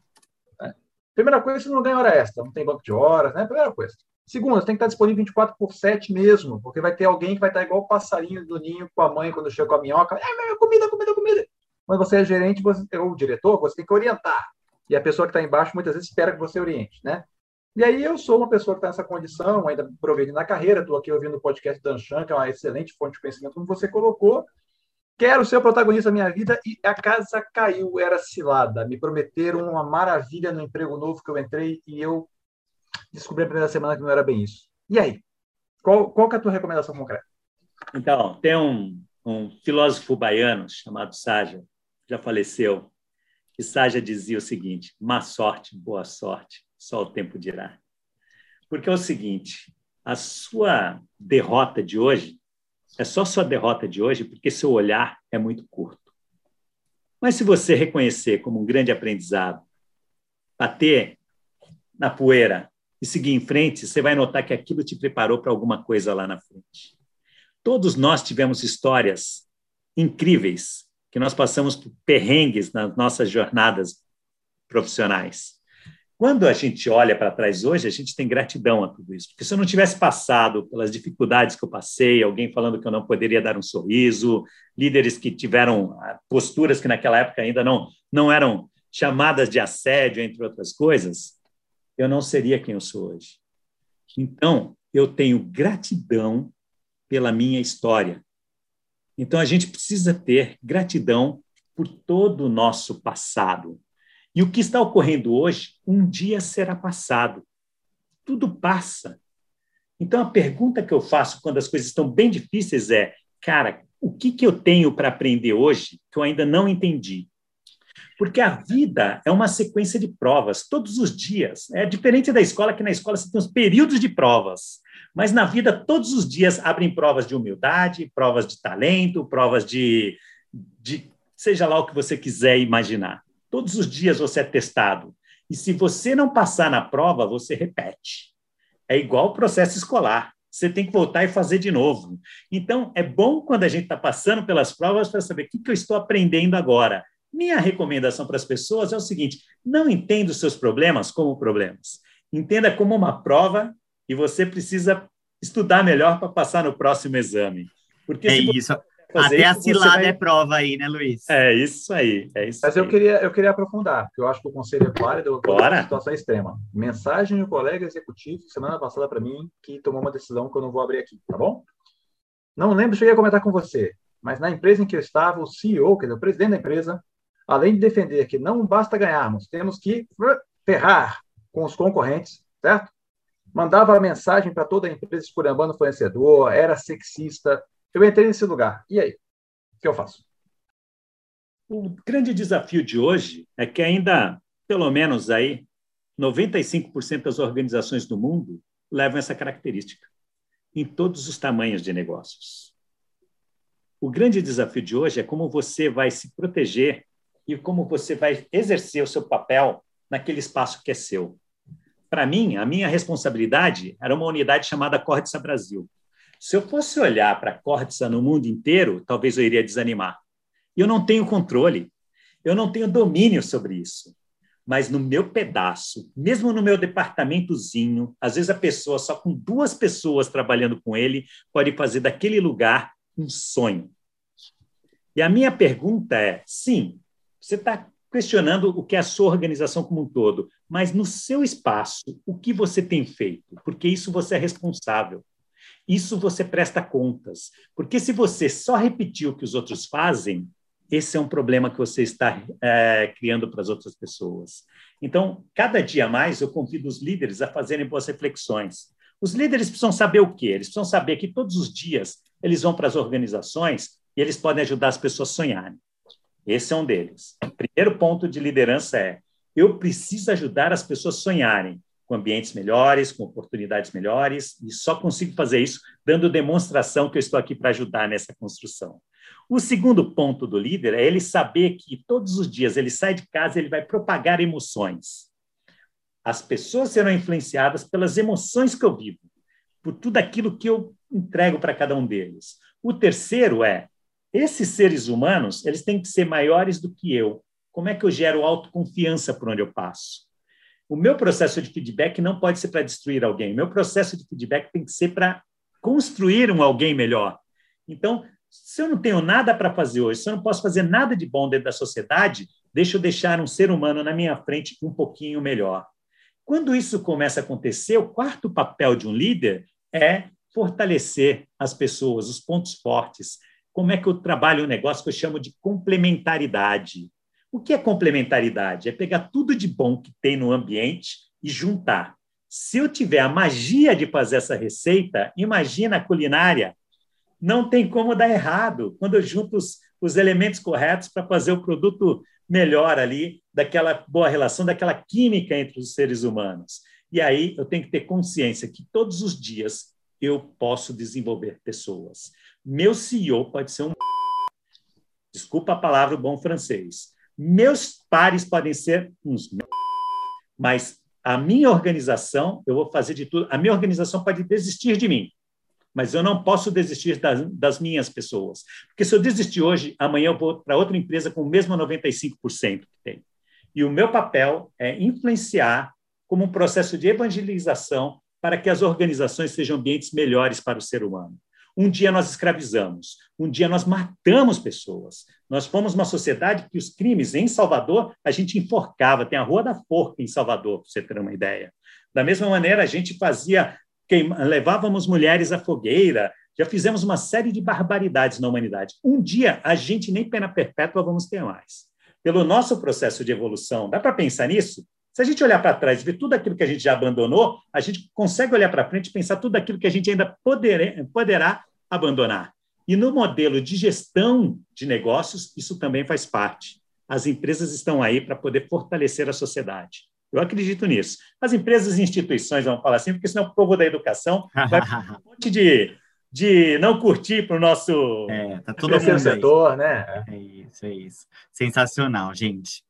É. Primeira coisa, você não ganha hora extra, não tem banco de horas, né? Primeira coisa. Segunda, você tem que estar disponível 24 por 7 mesmo, porque vai ter alguém que vai estar igual o passarinho do ninho com a mãe quando chega com a minhoca. É, comida, comida, comida. Quando você é gerente você, ou diretor, você tem que orientar. E a pessoa que está embaixo muitas vezes espera que você oriente, né? E aí eu sou uma pessoa que está nessa condição, ainda progredindo na carreira, estou aqui ouvindo o podcast da Anshan, que é uma excelente fonte de conhecimento, como você colocou. Quero ser o protagonista da minha vida e a casa caiu, era cilada. Me prometeram uma maravilha no emprego novo que eu entrei e eu descobri a primeira semana que não era bem isso. E aí? Qual, qual é a tua recomendação concreta? Então, tem um, um filósofo baiano chamado Ságia, já faleceu, e Ságia dizia o seguinte: má sorte, boa sorte, só o tempo dirá. Porque é o seguinte, a sua derrota de hoje é só sua derrota de hoje porque seu olhar é muito curto. Mas se você reconhecer como um grande aprendizado, bater na poeira e seguir em frente, você vai notar que aquilo te preparou para alguma coisa lá na frente. Todos nós tivemos histórias incríveis que nós passamos por perrengues nas nossas jornadas profissionais. Quando a gente olha para trás hoje, a gente tem gratidão a tudo isso, porque se eu não tivesse passado pelas dificuldades que eu passei, alguém falando que eu não poderia dar um sorriso, líderes que tiveram ah, posturas que naquela época ainda não, não eram chamadas de assédio, entre outras coisas, eu não seria quem eu sou hoje. Então, eu tenho gratidão pela minha história, então, a gente precisa ter gratidão por todo o nosso passado. E o que está ocorrendo hoje, um dia será passado. Tudo passa. Então, a pergunta que eu faço quando as coisas estão bem difíceis é: cara, o que, que eu tenho para aprender hoje que eu ainda não entendi? Porque a vida é uma sequência de provas todos os dias. É diferente da escola, que na escola você tem os períodos de provas. Mas na vida, todos os dias abrem provas de humildade, provas de talento, provas de, de seja lá o que você quiser imaginar. Todos os dias você é testado. E se você não passar na prova, você repete. É igual o processo escolar. Você tem que voltar e fazer de novo. Então, é bom quando a gente está passando pelas provas para saber o que, que eu estou aprendendo agora. Minha recomendação para as pessoas é o seguinte: não entenda os seus problemas como problemas. Entenda como uma prova e você precisa estudar melhor para passar no próximo exame. Porque é isso. Até isso, a cilada vai... é prova aí, né, Luiz? É isso aí. É isso Mas aí. eu queria, eu queria aprofundar, porque eu acho que o conselho é válido para situação extrema. Mensagem do colega executivo semana passada para mim que tomou uma decisão que eu não vou abrir aqui, tá bom? Não lembro, cheguei a comentar com você, mas na empresa em que eu estava, o CEO, quer dizer, o presidente da empresa, além de defender que não basta ganharmos, temos que ferrar com os concorrentes, certo? mandava mensagem para toda a empresa esculhambando o fornecedor, era sexista. Eu entrei nesse lugar. E aí? O que eu faço? O grande desafio de hoje é que ainda, pelo menos aí, 95% das organizações do mundo levam essa característica, em todos os tamanhos de negócios. O grande desafio de hoje é como você vai se proteger e como você vai exercer o seu papel naquele espaço que é seu para mim, a minha responsabilidade era uma unidade chamada Córdiça Brasil. Se eu fosse olhar para a Córdiça no mundo inteiro, talvez eu iria desanimar. Eu não tenho controle, eu não tenho domínio sobre isso. Mas no meu pedaço, mesmo no meu departamentozinho, às vezes a pessoa, só com duas pessoas trabalhando com ele, pode fazer daquele lugar um sonho. E a minha pergunta é: sim, você está questionando o que é a sua organização como um todo, mas no seu espaço, o que você tem feito? Porque isso você é responsável. Isso você presta contas. Porque se você só repetir o que os outros fazem, esse é um problema que você está é, criando para as outras pessoas. Então, cada dia mais, eu convido os líderes a fazerem boas reflexões. Os líderes precisam saber o quê? Eles precisam saber que todos os dias eles vão para as organizações e eles podem ajudar as pessoas a sonharem. Esse é um deles. O primeiro ponto de liderança é: eu preciso ajudar as pessoas a sonharem. com ambientes melhores, com oportunidades melhores, e só consigo fazer isso dando demonstração que eu estou aqui para ajudar nessa construção. O segundo ponto do líder é ele saber que todos os dias ele sai de casa, ele vai propagar emoções. As pessoas serão influenciadas pelas emoções que eu vivo, por tudo aquilo que eu entrego para cada um deles. O terceiro é, esses seres humanos, eles têm que ser maiores do que eu. Como é que eu gero autoconfiança por onde eu passo? O meu processo de feedback não pode ser para destruir alguém. O meu processo de feedback tem que ser para construir um alguém melhor. Então, se eu não tenho nada para fazer hoje, se eu não posso fazer nada de bom dentro da sociedade, deixa eu deixar um ser humano na minha frente um pouquinho melhor. Quando isso começa a acontecer, o quarto papel de um líder é fortalecer as pessoas, os pontos fortes. Como é que eu trabalho um negócio que eu chamo de complementaridade? O que é complementaridade? É pegar tudo de bom que tem no ambiente e juntar. Se eu tiver a magia de fazer essa receita, imagina a culinária não tem como dar errado quando eu junto os, os elementos corretos para fazer o produto melhor ali, daquela boa relação, daquela química entre os seres humanos. E aí eu tenho que ter consciência que todos os dias eu posso desenvolver pessoas. Meu CEO pode ser um. Desculpa a palavra bom francês. Meus pares podem ser uns. Mas a minha organização, eu vou fazer de tudo. A minha organização pode desistir de mim mas eu não posso desistir das, das, minhas pessoas. Porque se eu desistir hoje, amanhã eu vou para outra empresa com o mesmo 95% que tem. E o meu papel é influenciar como um processo de evangelização para que as organizações sejam ambientes melhores para o ser humano. Um dia nós escravizamos, um dia nós matamos pessoas. Nós fomos uma sociedade que os crimes em Salvador a gente enforcava, tem a Rua da Forca em Salvador, para você ter uma ideia. Da mesma maneira, a gente fazia levávamos mulheres à fogueira, já fizemos uma série de barbaridades na humanidade. Um dia, a gente nem pena perpétua vamos ter mais. Pelo nosso processo de evolução, dá para pensar nisso? Se a gente olhar para trás e ver tudo aquilo que a gente já abandonou, a gente consegue olhar para frente e pensar tudo aquilo que a gente ainda poder, poderá abandonar. E no modelo de gestão de negócios, isso também faz parte. As empresas estão aí para poder fortalecer a sociedade. Eu acredito nisso. As empresas e instituições vão falar assim, porque senão o povo da educação vai um monte de, de não curtir para o nosso. É, tá todo mundo setor, né? É isso, é isso. Sensacional, gente.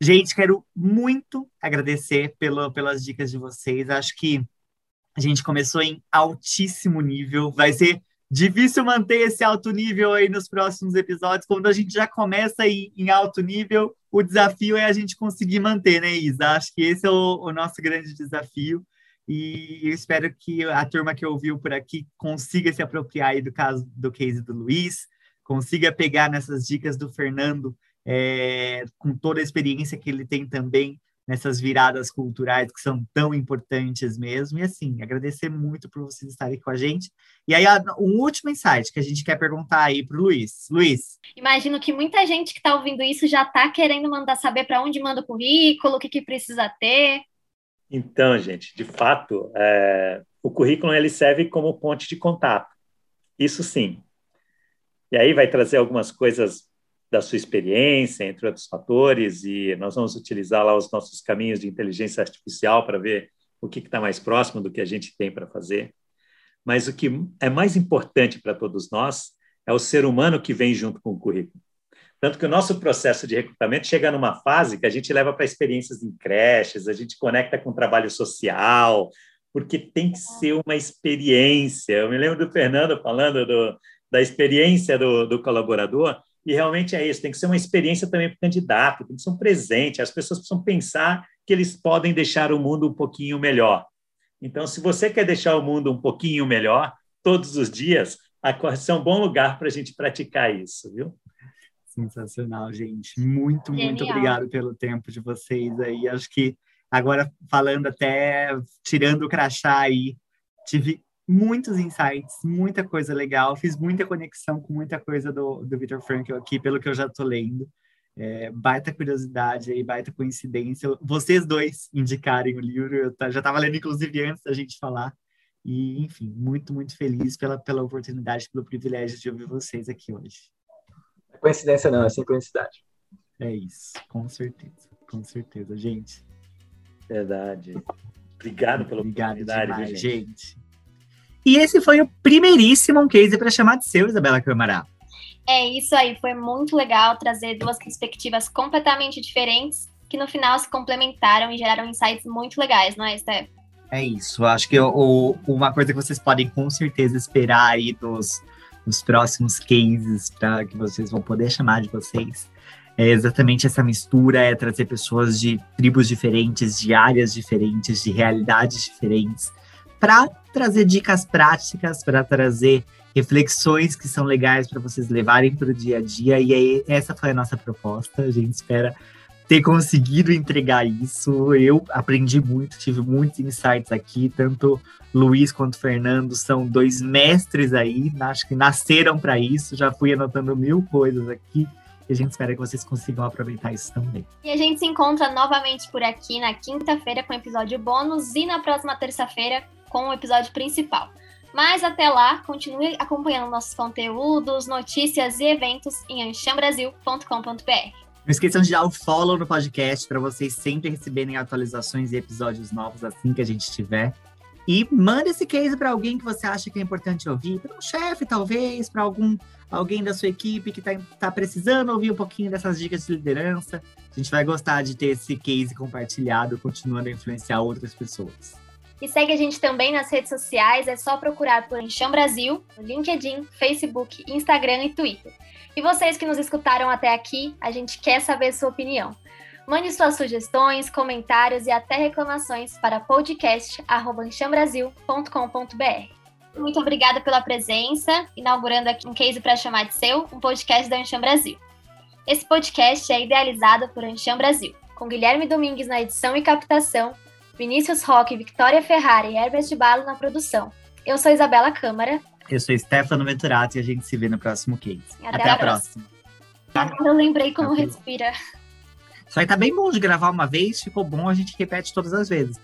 Gente, quero muito agradecer pelo, pelas dicas de vocês. Acho que a gente começou em altíssimo nível. Vai ser difícil manter esse alto nível aí nos próximos episódios. Quando a gente já começa em, em alto nível, o desafio é a gente conseguir manter, né, Isa? Acho que esse é o, o nosso grande desafio. E eu espero que a turma que ouviu por aqui consiga se apropriar aí do caso do case do Luiz, consiga pegar nessas dicas do Fernando, é, com toda a experiência que ele tem também nessas viradas culturais que são tão importantes mesmo. E assim, agradecer muito por vocês estarem com a gente. E aí, um último insight que a gente quer perguntar aí para o Luiz. Luiz. Imagino que muita gente que está ouvindo isso já está querendo mandar saber para onde manda o currículo, o que, que precisa ter. Então, gente, de fato, é, o currículo ele serve como ponte de contato. Isso sim. E aí vai trazer algumas coisas da sua experiência, entre outros fatores, e nós vamos utilizar lá os nossos caminhos de inteligência artificial para ver o que está mais próximo do que a gente tem para fazer. Mas o que é mais importante para todos nós é o ser humano que vem junto com o currículo. Tanto que o nosso processo de recrutamento chega numa fase que a gente leva para experiências em creches, a gente conecta com trabalho social, porque tem que ser uma experiência. Eu me lembro do Fernando falando do, da experiência do, do colaborador, e realmente é isso, tem que ser uma experiência também para o candidato, tem que ser um presente, as pessoas precisam pensar que eles podem deixar o mundo um pouquinho melhor. Então, se você quer deixar o mundo um pouquinho melhor, todos os dias, a Correção é um bom lugar para a gente praticar isso, viu? Sensacional, gente. Muito, Genial. muito obrigado pelo tempo de vocês aí. Acho que agora, falando até, tirando o crachá aí, tive muitos insights, muita coisa legal. Fiz muita conexão com muita coisa do, do Victor Frankl aqui, pelo que eu já estou lendo. É, baita curiosidade aí, baita coincidência. Vocês dois indicarem o livro, eu já estava lendo, inclusive, antes da gente falar. E, enfim, muito, muito feliz pela, pela oportunidade, pelo privilégio de ouvir vocês aqui hoje. Coincidência não, é sincronicidade. É isso, com certeza, com certeza, gente. Verdade. Obrigado pela Obrigado oportunidade, demais, viu, gente. E esse foi o primeiríssimo case para chamar de seu, Isabela Câmara. É isso aí, foi muito legal trazer duas perspectivas completamente diferentes que no final se complementaram e geraram insights muito legais, não é, Steph? É isso. Acho que o, uma coisa que vocês podem com certeza esperar aí dos, dos próximos cases para que vocês vão poder chamar de vocês é exatamente essa mistura, é trazer pessoas de tribos diferentes, de áreas diferentes, de realidades diferentes, para trazer dicas práticas, para trazer reflexões que são legais para vocês levarem para o dia a dia. E aí, essa foi a nossa proposta. A gente espera ter conseguido entregar isso. Eu aprendi muito, tive muitos insights aqui, tanto Luiz quanto Fernando são dois mestres aí, acho que nasceram para isso. Já fui anotando mil coisas aqui. E a gente espera que vocês consigam aproveitar isso também. E a gente se encontra novamente por aqui na quinta-feira com episódio bônus e na próxima terça-feira com o episódio principal. Mas até lá, continue acompanhando nossos conteúdos, notícias e eventos em anchambrasil.com.br. Não esqueçam de dar o follow no podcast para vocês sempre receberem atualizações e episódios novos assim que a gente tiver. E manda esse case para alguém que você acha que é importante ouvir, para um chefe, talvez, para algum alguém da sua equipe que está tá precisando ouvir um pouquinho dessas dicas de liderança. A gente vai gostar de ter esse case compartilhado, continuando a influenciar outras pessoas. E segue a gente também nas redes sociais, é só procurar por Enxão Brasil, no LinkedIn, Facebook, Instagram e Twitter. E vocês que nos escutaram até aqui, a gente quer saber sua opinião. Mande suas sugestões, comentários e até reclamações para podcast.enxambrasil.com.br. Muito obrigada pela presença, inaugurando aqui um case para chamar de seu, um podcast da Ancham Brasil. Esse podcast é idealizado por Ancham Brasil, com Guilherme Domingues na edição e captação, Vinícius Roque, Victoria Ferrari e Herbert Balo na produção. Eu sou Isabela Câmara. Eu sou Stefano Venturato e a gente se vê no próximo case. Até, Até a próxima. próxima. Eu lembrei como Tranquilo. respira. Só que tá bem bom de gravar uma vez, ficou bom, a gente repete todas as vezes.